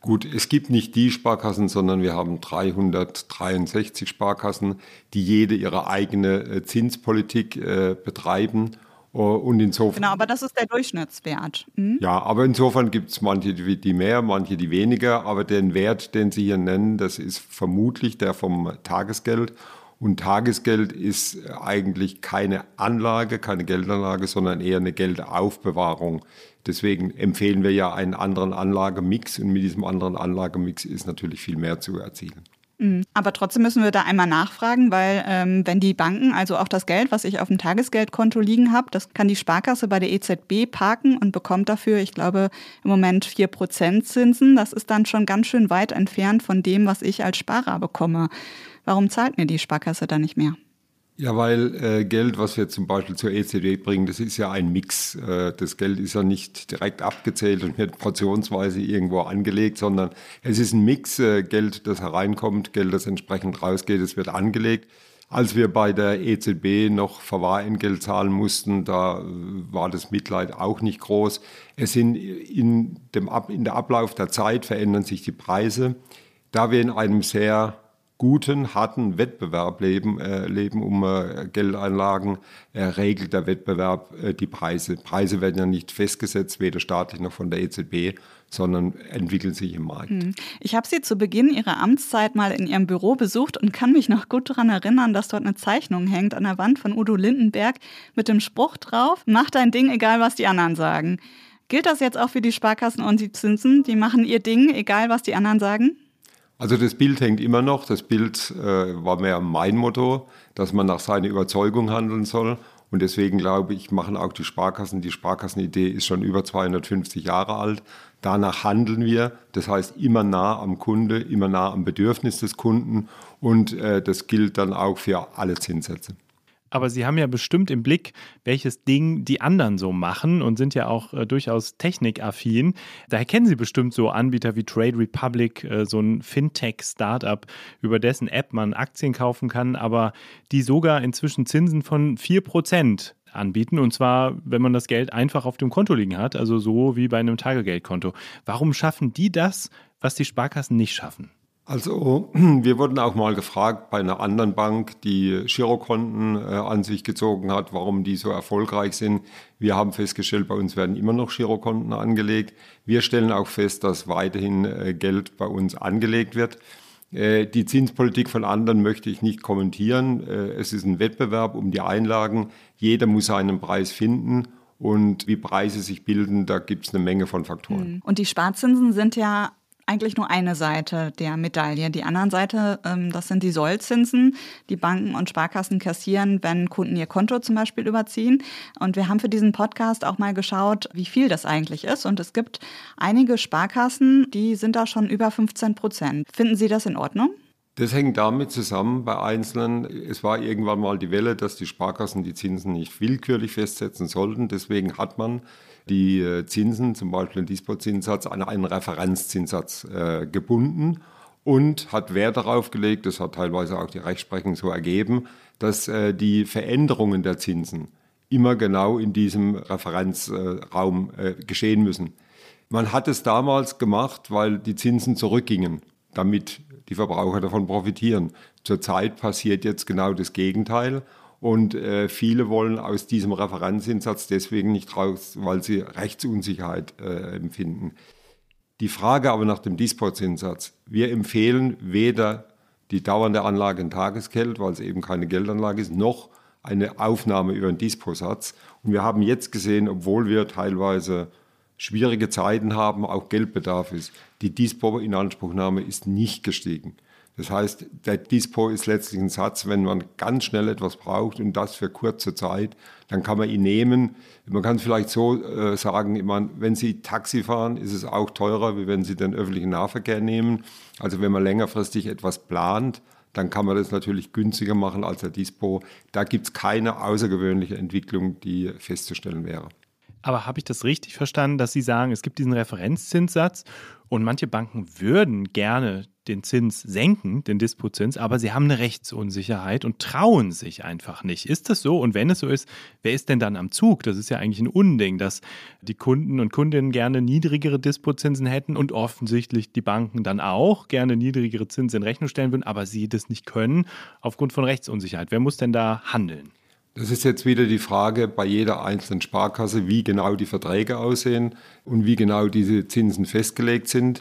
Gut, es gibt nicht die Sparkassen, sondern wir haben 363 Sparkassen, die jede ihre eigene äh, Zinspolitik äh, betreiben. Und insofern, genau, aber das ist der Durchschnittswert. Mhm. Ja, aber insofern gibt es manche, die mehr, manche, die weniger. Aber den Wert, den Sie hier nennen, das ist vermutlich der vom Tagesgeld. Und Tagesgeld ist eigentlich keine Anlage, keine Geldanlage, sondern eher eine Geldaufbewahrung. Deswegen empfehlen wir ja einen anderen Anlagemix und mit diesem anderen Anlagemix ist natürlich viel mehr zu erzielen. Mhm. Aber trotzdem müssen wir da einmal nachfragen, weil ähm, wenn die Banken, also auch das Geld, was ich auf dem Tagesgeldkonto liegen habe, das kann die Sparkasse bei der EZB parken und bekommt dafür, ich glaube, im Moment 4% Zinsen. Das ist dann schon ganz schön weit entfernt von dem, was ich als Sparer bekomme. Warum zahlt mir die Sparkasse da nicht mehr? Ja, weil äh, Geld, was wir zum Beispiel zur EZB bringen, das ist ja ein Mix. Äh, das Geld ist ja nicht direkt abgezählt und wird portionsweise irgendwo angelegt, sondern es ist ein Mix. Äh, Geld, das hereinkommt, Geld, das entsprechend rausgeht, es wird angelegt. Als wir bei der EZB noch Verwahrentgelt zahlen mussten, da äh, war das Mitleid auch nicht groß. Es sind in, dem Ab, in der Ablauf der Zeit verändern sich die Preise. Da wir in einem sehr guten, harten Wettbewerb leben, äh, leben um äh, Geldeinlagen, äh, regelt der Wettbewerb äh, die Preise. Preise werden ja nicht festgesetzt, weder staatlich noch von der EZB, sondern entwickeln sich im Markt. Hm. Ich habe Sie zu Beginn Ihrer Amtszeit mal in Ihrem Büro besucht und kann mich noch gut daran erinnern, dass dort eine Zeichnung hängt an der Wand von Udo Lindenberg mit dem Spruch drauf, mach dein Ding, egal was die anderen sagen. Gilt das jetzt auch für die Sparkassen und die Zinsen? Die machen ihr Ding, egal was die anderen sagen? Also das Bild hängt immer noch. Das Bild äh, war mehr mein Motto, dass man nach seiner Überzeugung handeln soll. Und deswegen glaube ich, machen auch die Sparkassen. Die Sparkassenidee ist schon über 250 Jahre alt. Danach handeln wir. Das heißt, immer nah am Kunde, immer nah am Bedürfnis des Kunden. Und äh, das gilt dann auch für alle Zinssätze. Aber Sie haben ja bestimmt im Blick, welches Ding die anderen so machen und sind ja auch äh, durchaus technikaffin. Daher kennen Sie bestimmt so Anbieter wie Trade Republic, äh, so ein Fintech-Startup, über dessen App man Aktien kaufen kann, aber die sogar inzwischen Zinsen von 4% anbieten. Und zwar, wenn man das Geld einfach auf dem Konto liegen hat, also so wie bei einem Tagegeldkonto. Warum schaffen die das, was die Sparkassen nicht schaffen? Also wir wurden auch mal gefragt bei einer anderen Bank, die Girokonten äh, an sich gezogen hat, warum die so erfolgreich sind. Wir haben festgestellt, bei uns werden immer noch Girokonten angelegt. Wir stellen auch fest, dass weiterhin äh, Geld bei uns angelegt wird. Äh, die Zinspolitik von anderen möchte ich nicht kommentieren. Äh, es ist ein Wettbewerb um die Einlagen. Jeder muss seinen Preis finden. Und wie Preise sich bilden, da gibt es eine Menge von Faktoren. Mhm. Und die Sparzinsen sind ja eigentlich nur eine Seite der Medaille. Die andere Seite, ähm, das sind die Sollzinsen, die Banken und Sparkassen kassieren, wenn Kunden ihr Konto zum Beispiel überziehen. Und wir haben für diesen Podcast auch mal geschaut, wie viel das eigentlich ist. Und es gibt einige Sparkassen, die sind da schon über 15 Prozent. Finden Sie das in Ordnung? Das hängt damit zusammen bei Einzelnen. Es war irgendwann mal die Welle, dass die Sparkassen die Zinsen nicht willkürlich festsetzen sollten. Deswegen hat man die äh, Zinsen, zum Beispiel den Dispo-Zinssatz, an einen Referenzzinssatz äh, gebunden und hat Wert darauf gelegt, das hat teilweise auch die Rechtsprechung so ergeben, dass äh, die Veränderungen der Zinsen immer genau in diesem Referenzraum äh, geschehen müssen. Man hat es damals gemacht, weil die Zinsen zurückgingen, damit die Verbraucher davon profitieren. Zurzeit passiert jetzt genau das Gegenteil und äh, viele wollen aus diesem Referenzinsatz deswegen nicht raus, weil sie Rechtsunsicherheit äh, empfinden. Die Frage aber nach dem Dispo-Zinssatz. Wir empfehlen weder die dauernde Anlage in Tagesgeld, weil es eben keine Geldanlage ist, noch eine Aufnahme über einen Disposatz. Und wir haben jetzt gesehen, obwohl wir teilweise schwierige Zeiten haben, auch Geldbedarf ist, die Dispo-Inanspruchnahme ist nicht gestiegen. Das heißt, der Dispo ist letztlich ein Satz, wenn man ganz schnell etwas braucht und das für kurze Zeit, dann kann man ihn nehmen. Man kann vielleicht so äh, sagen, immer, wenn Sie Taxi fahren, ist es auch teurer, wie wenn Sie den öffentlichen Nahverkehr nehmen. Also wenn man längerfristig etwas plant, dann kann man das natürlich günstiger machen als der Dispo. Da gibt es keine außergewöhnliche Entwicklung, die festzustellen wäre. Aber habe ich das richtig verstanden, dass Sie sagen, es gibt diesen Referenzzinssatz und manche Banken würden gerne den Zins senken, den Dispozins, aber sie haben eine Rechtsunsicherheit und trauen sich einfach nicht. Ist das so? Und wenn es so ist, wer ist denn dann am Zug? Das ist ja eigentlich ein Unding, dass die Kunden und Kundinnen gerne niedrigere Dispozinsen hätten und offensichtlich die Banken dann auch gerne niedrigere Zinsen in Rechnung stellen würden, aber sie das nicht können aufgrund von Rechtsunsicherheit. Wer muss denn da handeln? Das ist jetzt wieder die Frage bei jeder einzelnen Sparkasse, wie genau die Verträge aussehen und wie genau diese Zinsen festgelegt sind.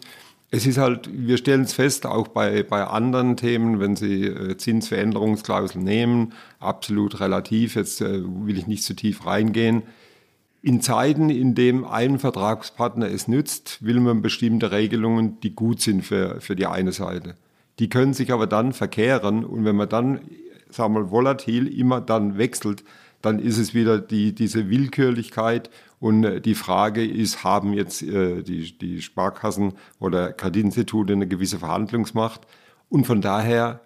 Es ist halt, wir stellen es fest, auch bei, bei anderen Themen, wenn Sie äh, Zinsveränderungsklauseln nehmen, absolut relativ, jetzt äh, will ich nicht zu tief reingehen. In Zeiten, in denen ein Vertragspartner es nützt, will man bestimmte Regelungen, die gut sind für, für die eine Seite. Die können sich aber dann verkehren und wenn man dann sagen wir mal, volatil immer dann wechselt, dann ist es wieder die, diese Willkürlichkeit und äh, die Frage ist, haben jetzt äh, die, die Sparkassen oder Kreditinstitute eine gewisse Verhandlungsmacht? Und von daher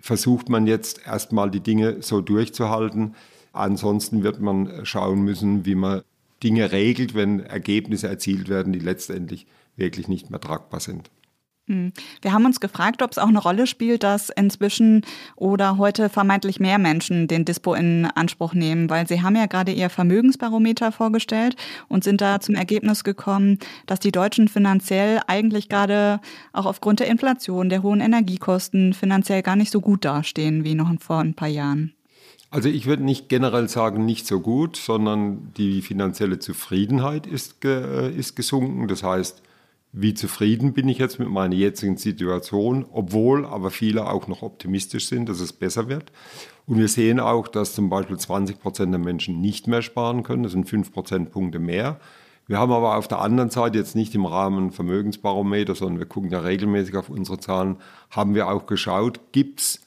versucht man jetzt erstmal die Dinge so durchzuhalten. Ansonsten wird man schauen müssen, wie man Dinge regelt, wenn Ergebnisse erzielt werden, die letztendlich wirklich nicht mehr tragbar sind. Hm. Wir haben uns gefragt, ob es auch eine Rolle spielt, dass inzwischen oder heute vermeintlich mehr Menschen den Dispo in Anspruch nehmen, weil Sie haben ja gerade Ihr Vermögensbarometer vorgestellt und sind da zum Ergebnis gekommen, dass die Deutschen finanziell eigentlich gerade auch aufgrund der Inflation, der hohen Energiekosten finanziell gar nicht so gut dastehen wie noch vor ein paar Jahren. Also ich würde nicht generell sagen, nicht so gut, sondern die finanzielle Zufriedenheit ist, ge ist gesunken. Das heißt, wie zufrieden bin ich jetzt mit meiner jetzigen Situation, obwohl aber viele auch noch optimistisch sind, dass es besser wird. Und wir sehen auch, dass zum Beispiel 20 Prozent der Menschen nicht mehr sparen können. Das sind fünf Prozentpunkte mehr. Wir haben aber auf der anderen Seite jetzt nicht im Rahmen Vermögensbarometer, sondern wir gucken ja regelmäßig auf unsere Zahlen, haben wir auch geschaut, gibt es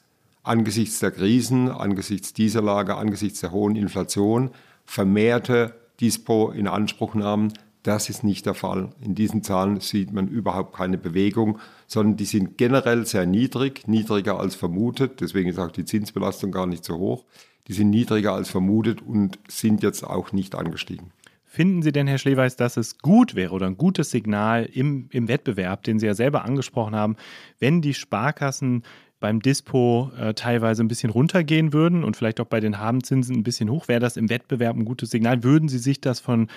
angesichts der Krisen, angesichts dieser Lage, angesichts der hohen Inflation vermehrte Dispo in Anspruchnahmen das ist nicht der Fall. In diesen Zahlen sieht man überhaupt keine Bewegung, sondern die sind generell sehr niedrig, niedriger als vermutet. Deswegen ist auch die Zinsbelastung gar nicht so hoch. Die sind niedriger als vermutet und sind jetzt auch nicht angestiegen. Finden Sie denn, Herr Schleweis, dass es gut wäre oder ein gutes Signal im, im Wettbewerb, den Sie ja selber angesprochen haben, wenn die Sparkassen beim Dispo äh, teilweise ein bisschen runtergehen würden und vielleicht auch bei den Habenzinsen ein bisschen hoch, wäre das im Wettbewerb ein gutes Signal. Würden Sie sich das von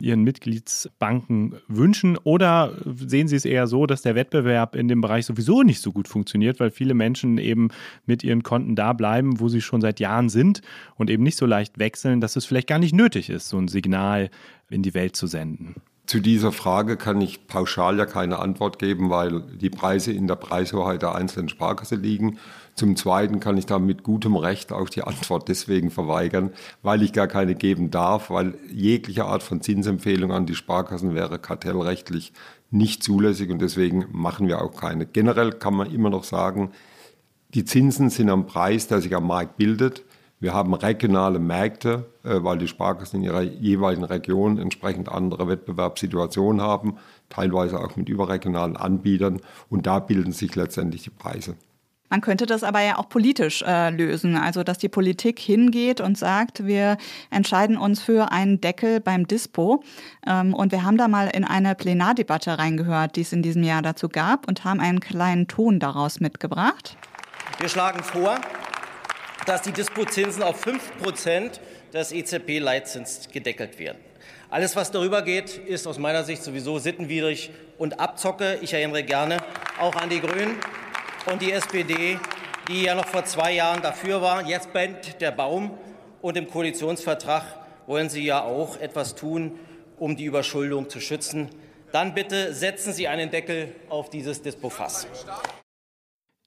Ihren Mitgliedsbanken wünschen oder sehen Sie es eher so, dass der Wettbewerb in dem Bereich sowieso nicht so gut funktioniert, weil viele Menschen eben mit ihren Konten da bleiben, wo sie schon seit Jahren sind und eben nicht so leicht wechseln, dass es vielleicht gar nicht nötig ist, so ein Signal in die Welt zu senden? Zu dieser Frage kann ich pauschal ja keine Antwort geben, weil die Preise in der Preishoheit der einzelnen Sparkasse liegen. Zum Zweiten kann ich da mit gutem Recht auch die Antwort deswegen verweigern, weil ich gar keine geben darf, weil jegliche Art von Zinsempfehlung an die Sparkassen wäre kartellrechtlich nicht zulässig und deswegen machen wir auch keine. Generell kann man immer noch sagen, die Zinsen sind am Preis, der sich am Markt bildet. Wir haben regionale Märkte, äh, weil die Sparkassen in ihrer jeweiligen Region entsprechend andere Wettbewerbssituationen haben, teilweise auch mit überregionalen Anbietern. Und da bilden sich letztendlich die Preise. Man könnte das aber ja auch politisch äh, lösen, also dass die Politik hingeht und sagt, wir entscheiden uns für einen Deckel beim Dispo. Ähm, und wir haben da mal in eine Plenardebatte reingehört, die es in diesem Jahr dazu gab und haben einen kleinen Ton daraus mitgebracht. Wir schlagen vor, dass die Dispozinsen auf 5 Prozent des EZB-Leitzins gedeckelt werden. Alles, was darüber geht, ist aus meiner Sicht sowieso sittenwidrig und Abzocke. Ich erinnere gerne auch an die Grünen und die SPD, die ja noch vor zwei Jahren dafür war. Jetzt brennt der Baum und im Koalitionsvertrag wollen Sie ja auch etwas tun, um die Überschuldung zu schützen. Dann bitte setzen Sie einen Deckel auf dieses Dispo-Fass.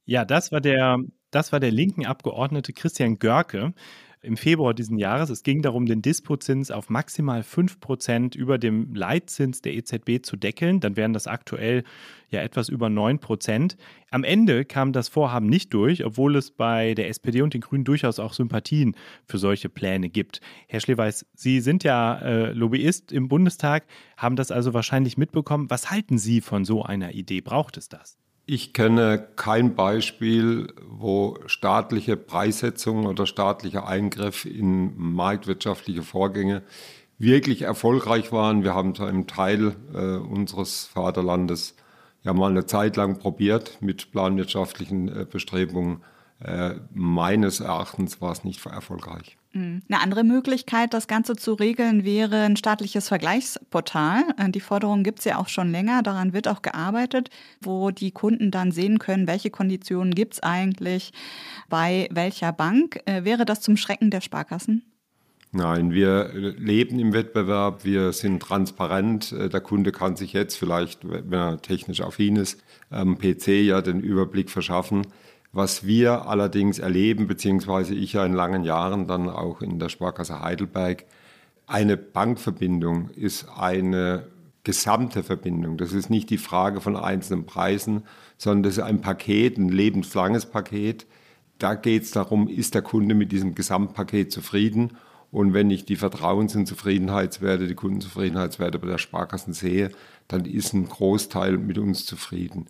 Ja, das war der das war der linken Abgeordnete Christian Görke. im Februar diesen Jahres. Es ging darum, den Dispozins auf maximal 5% über dem Leitzins der EZB zu deckeln. Dann wären das aktuell ja etwas über 9%. Am Ende kam das Vorhaben nicht durch, obwohl es bei der SPD und den Grünen durchaus auch Sympathien für solche Pläne gibt. Herr Schleweis, Sie sind ja äh, Lobbyist im Bundestag, haben das also wahrscheinlich mitbekommen. Was halten Sie von so einer Idee? Braucht es das? Ich kenne kein Beispiel, wo staatliche Preissetzung oder staatlicher Eingriff in marktwirtschaftliche Vorgänge wirklich erfolgreich waren. Wir haben zu einem Teil äh, unseres Vaterlandes ja mal eine Zeit lang probiert mit planwirtschaftlichen äh, Bestrebungen. Äh, meines Erachtens war es nicht erfolgreich. Mhm. Eine andere Möglichkeit, das Ganze zu regeln, wäre ein staatliches Vergleichsportal. Äh, die Forderung gibt es ja auch schon länger, daran wird auch gearbeitet, wo die Kunden dann sehen können, welche Konditionen gibt es eigentlich bei welcher Bank. Äh, wäre das zum Schrecken der Sparkassen? Nein, wir leben im Wettbewerb, wir sind transparent. Der Kunde kann sich jetzt vielleicht, wenn er technisch affin ist, am PC ja den Überblick verschaffen. Was wir allerdings erleben, beziehungsweise ich ja in langen Jahren dann auch in der Sparkasse Heidelberg, eine Bankverbindung ist eine gesamte Verbindung. Das ist nicht die Frage von einzelnen Preisen, sondern das ist ein Paket, ein lebenslanges Paket. Da geht es darum, ist der Kunde mit diesem Gesamtpaket zufrieden? Und wenn ich die Vertrauens- und Zufriedenheitswerte, die Kundenzufriedenheitswerte bei der Sparkassen sehe, dann ist ein Großteil mit uns zufrieden.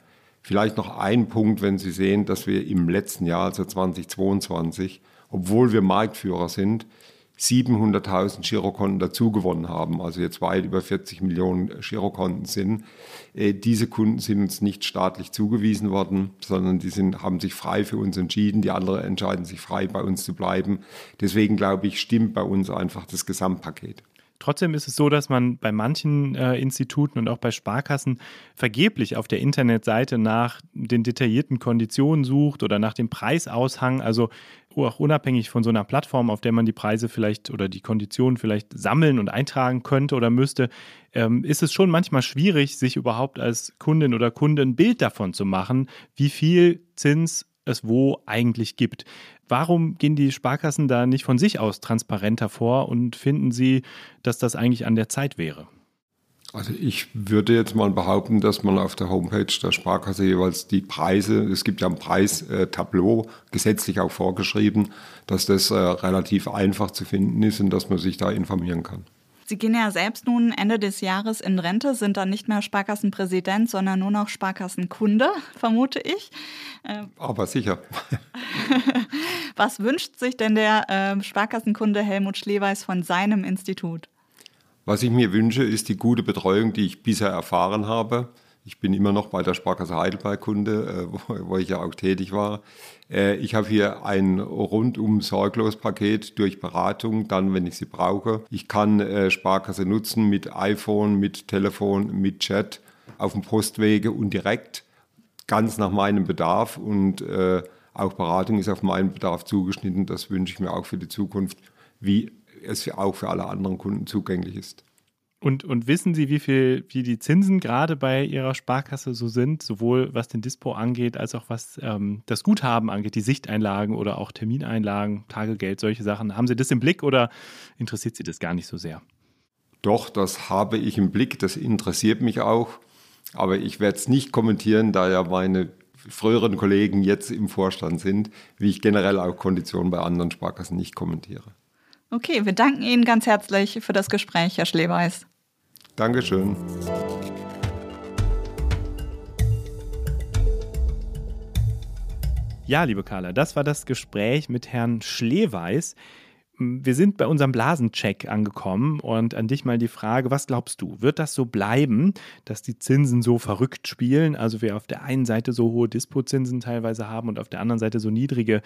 Vielleicht noch ein Punkt, wenn Sie sehen, dass wir im letzten Jahr, also 2022, obwohl wir Marktführer sind, 700.000 Girokonten dazugewonnen haben, also jetzt weit über 40 Millionen Girokonten sind. Äh, diese Kunden sind uns nicht staatlich zugewiesen worden, sondern die sind, haben sich frei für uns entschieden. Die anderen entscheiden sich frei, bei uns zu bleiben. Deswegen glaube ich, stimmt bei uns einfach das Gesamtpaket. Trotzdem ist es so, dass man bei manchen äh, Instituten und auch bei Sparkassen vergeblich auf der Internetseite nach den detaillierten Konditionen sucht oder nach dem Preisaushang. Also auch unabhängig von so einer Plattform, auf der man die Preise vielleicht oder die Konditionen vielleicht sammeln und eintragen könnte oder müsste, ähm, ist es schon manchmal schwierig, sich überhaupt als Kundin oder Kunde ein Bild davon zu machen, wie viel Zins es wo eigentlich gibt. Warum gehen die Sparkassen da nicht von sich aus transparenter vor und finden Sie, dass das eigentlich an der Zeit wäre? Also ich würde jetzt mal behaupten, dass man auf der Homepage der Sparkasse jeweils die Preise, es gibt ja ein Preistableau, gesetzlich auch vorgeschrieben, dass das äh, relativ einfach zu finden ist und dass man sich da informieren kann. Sie gehen ja selbst nun Ende des Jahres in Rente, sind dann nicht mehr Sparkassenpräsident, sondern nur noch Sparkassenkunde, vermute ich. Äh, Aber sicher. Was wünscht sich denn der äh, Sparkassenkunde Helmut Schleweis von seinem Institut? Was ich mir wünsche, ist die gute Betreuung, die ich bisher erfahren habe. Ich bin immer noch bei der Sparkasse Heidelberg Kunde, äh, wo, ich ja auch tätig war. Äh, ich habe hier ein rundum sorglos Paket durch Beratung, dann, wenn ich sie brauche. Ich kann äh, Sparkasse nutzen mit iPhone, mit Telefon, mit Chat, auf dem Postwege und direkt, ganz nach meinem Bedarf. Und auch Beratung ist auf meinen Bedarf zugeschnitten. Das wünsche ich mir auch für die Zukunft, wie es auch für alle anderen Kunden zugänglich ist. Und, und wissen Sie, wie viel, wie die Zinsen gerade bei Ihrer Sparkasse so sind, sowohl was den Dispo angeht, als auch was ähm, das Guthaben angeht, die Sichteinlagen oder auch Termineinlagen, Tagegeld, solche Sachen. Haben Sie das im Blick oder interessiert Sie das gar nicht so sehr? Doch, das habe ich im Blick, das interessiert mich auch. Aber ich werde es nicht kommentieren, da ja meine früheren Kollegen jetzt im Vorstand sind, wie ich generell auch Konditionen bei anderen Sparkassen nicht kommentiere. Okay, wir danken Ihnen ganz herzlich für das Gespräch, Herr Schleweis. Dankeschön. Ja, liebe Carla, das war das Gespräch mit Herrn Schleweis. Wir sind bei unserem Blasencheck angekommen und an dich mal die Frage, was glaubst du, wird das so bleiben, dass die Zinsen so verrückt spielen? Also wir auf der einen Seite so hohe Dispozinsen teilweise haben und auf der anderen Seite so niedrige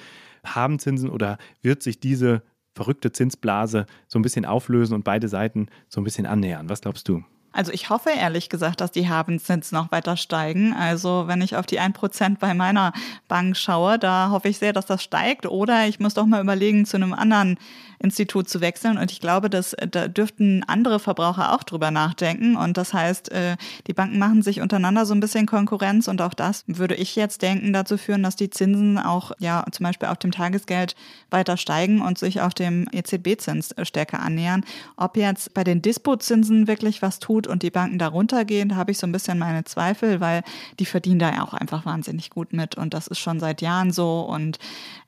Habenzinsen oder wird sich diese verrückte Zinsblase so ein bisschen auflösen und beide Seiten so ein bisschen annähern. Was glaubst du? Also ich hoffe ehrlich gesagt, dass die Habenzinsen noch weiter steigen. Also wenn ich auf die 1% bei meiner Bank schaue, da hoffe ich sehr, dass das steigt. Oder ich muss doch mal überlegen, zu einem anderen Institut zu wechseln. Und ich glaube, dass da dürften andere Verbraucher auch drüber nachdenken. Und das heißt, äh, die Banken machen sich untereinander so ein bisschen Konkurrenz. Und auch das würde ich jetzt denken, dazu führen, dass die Zinsen auch ja zum Beispiel auf dem Tagesgeld weiter steigen und sich auf dem EZB-Zins stärker annähern. Ob jetzt bei den Dispozinsen wirklich was tut und die Banken darunter gehen, da habe ich so ein bisschen meine Zweifel, weil die verdienen da ja auch einfach wahnsinnig gut mit. Und das ist schon seit Jahren so. Und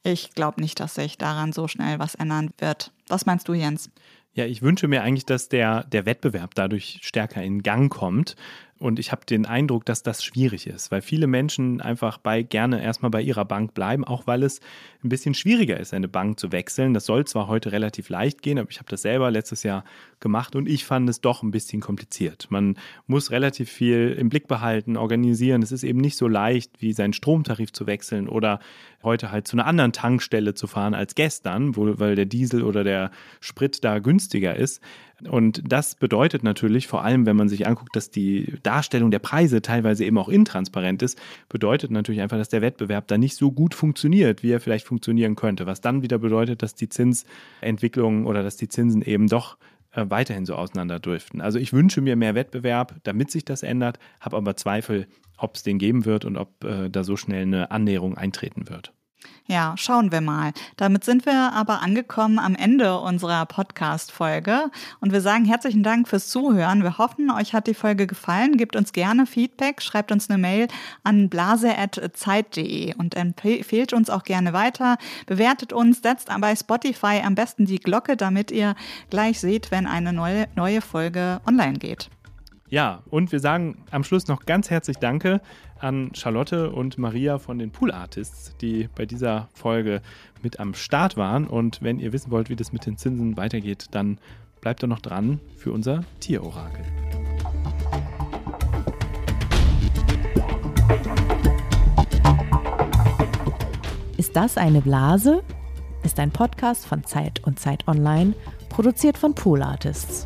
ich glaube nicht, dass sich daran so schnell was ändern wird. Was meinst du, Jens? Ja, ich wünsche mir eigentlich, dass der, der Wettbewerb dadurch stärker in Gang kommt. Und ich habe den Eindruck, dass das schwierig ist, weil viele Menschen einfach bei gerne erstmal bei ihrer Bank bleiben, auch weil es ein bisschen schwieriger ist, eine Bank zu wechseln. Das soll zwar heute relativ leicht gehen, aber ich habe das selber letztes Jahr gemacht und ich fand es doch ein bisschen kompliziert. Man muss relativ viel im Blick behalten, organisieren. Es ist eben nicht so leicht, wie seinen Stromtarif zu wechseln oder heute halt zu einer anderen Tankstelle zu fahren als gestern, wo, weil der Diesel oder der Sprit da günstiger ist. Und das bedeutet natürlich, vor allem wenn man sich anguckt, dass die Darstellung der Preise teilweise eben auch intransparent ist, bedeutet natürlich einfach, dass der Wettbewerb da nicht so gut funktioniert, wie er vielleicht funktionieren könnte. Was dann wieder bedeutet, dass die Zinsentwicklung oder dass die Zinsen eben doch äh, weiterhin so auseinanderdriften. Also ich wünsche mir mehr Wettbewerb, damit sich das ändert, habe aber Zweifel, ob es den geben wird und ob äh, da so schnell eine Annäherung eintreten wird. Ja, schauen wir mal. Damit sind wir aber angekommen am Ende unserer Podcast-Folge und wir sagen herzlichen Dank fürs Zuhören. Wir hoffen, euch hat die Folge gefallen. Gebt uns gerne Feedback, schreibt uns eine Mail an blase.zeit.de und empfehlt uns auch gerne weiter. Bewertet uns, setzt bei Spotify am besten die Glocke, damit ihr gleich seht, wenn eine neue, neue Folge online geht. Ja, und wir sagen am Schluss noch ganz herzlich Danke an Charlotte und Maria von den Pool Artists, die bei dieser Folge mit am Start waren. Und wenn ihr wissen wollt, wie das mit den Zinsen weitergeht, dann bleibt doch noch dran für unser Tierorakel. Ist das eine Blase? Ist ein Podcast von Zeit und Zeit Online, produziert von Pool Artists.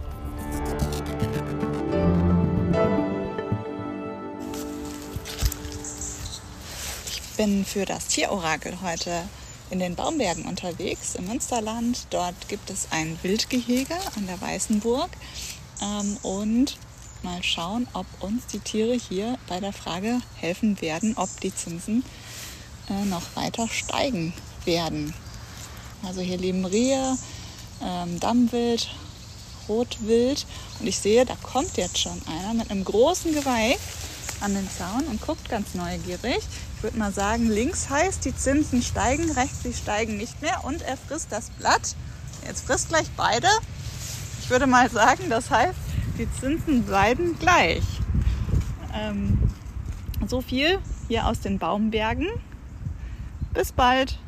Bin für das Tierorakel heute in den Baumbergen unterwegs im Münsterland. Dort gibt es ein Wildgehege an der Weißenburg. Ähm, und mal schauen, ob uns die Tiere hier bei der Frage helfen werden, ob die Zinsen äh, noch weiter steigen werden. Also hier leben Rehe, ähm, Dammwild, Rotwild. Und ich sehe, da kommt jetzt schon einer mit einem großen Geweih an den Zaun und guckt ganz neugierig. Ich würde mal sagen, links heißt, die Zinsen steigen, rechts, sie steigen nicht mehr und er frisst das Blatt. Jetzt frisst gleich beide. Ich würde mal sagen, das heißt, die Zinsen bleiben gleich. Ähm, so viel hier aus den Baumbergen. Bis bald.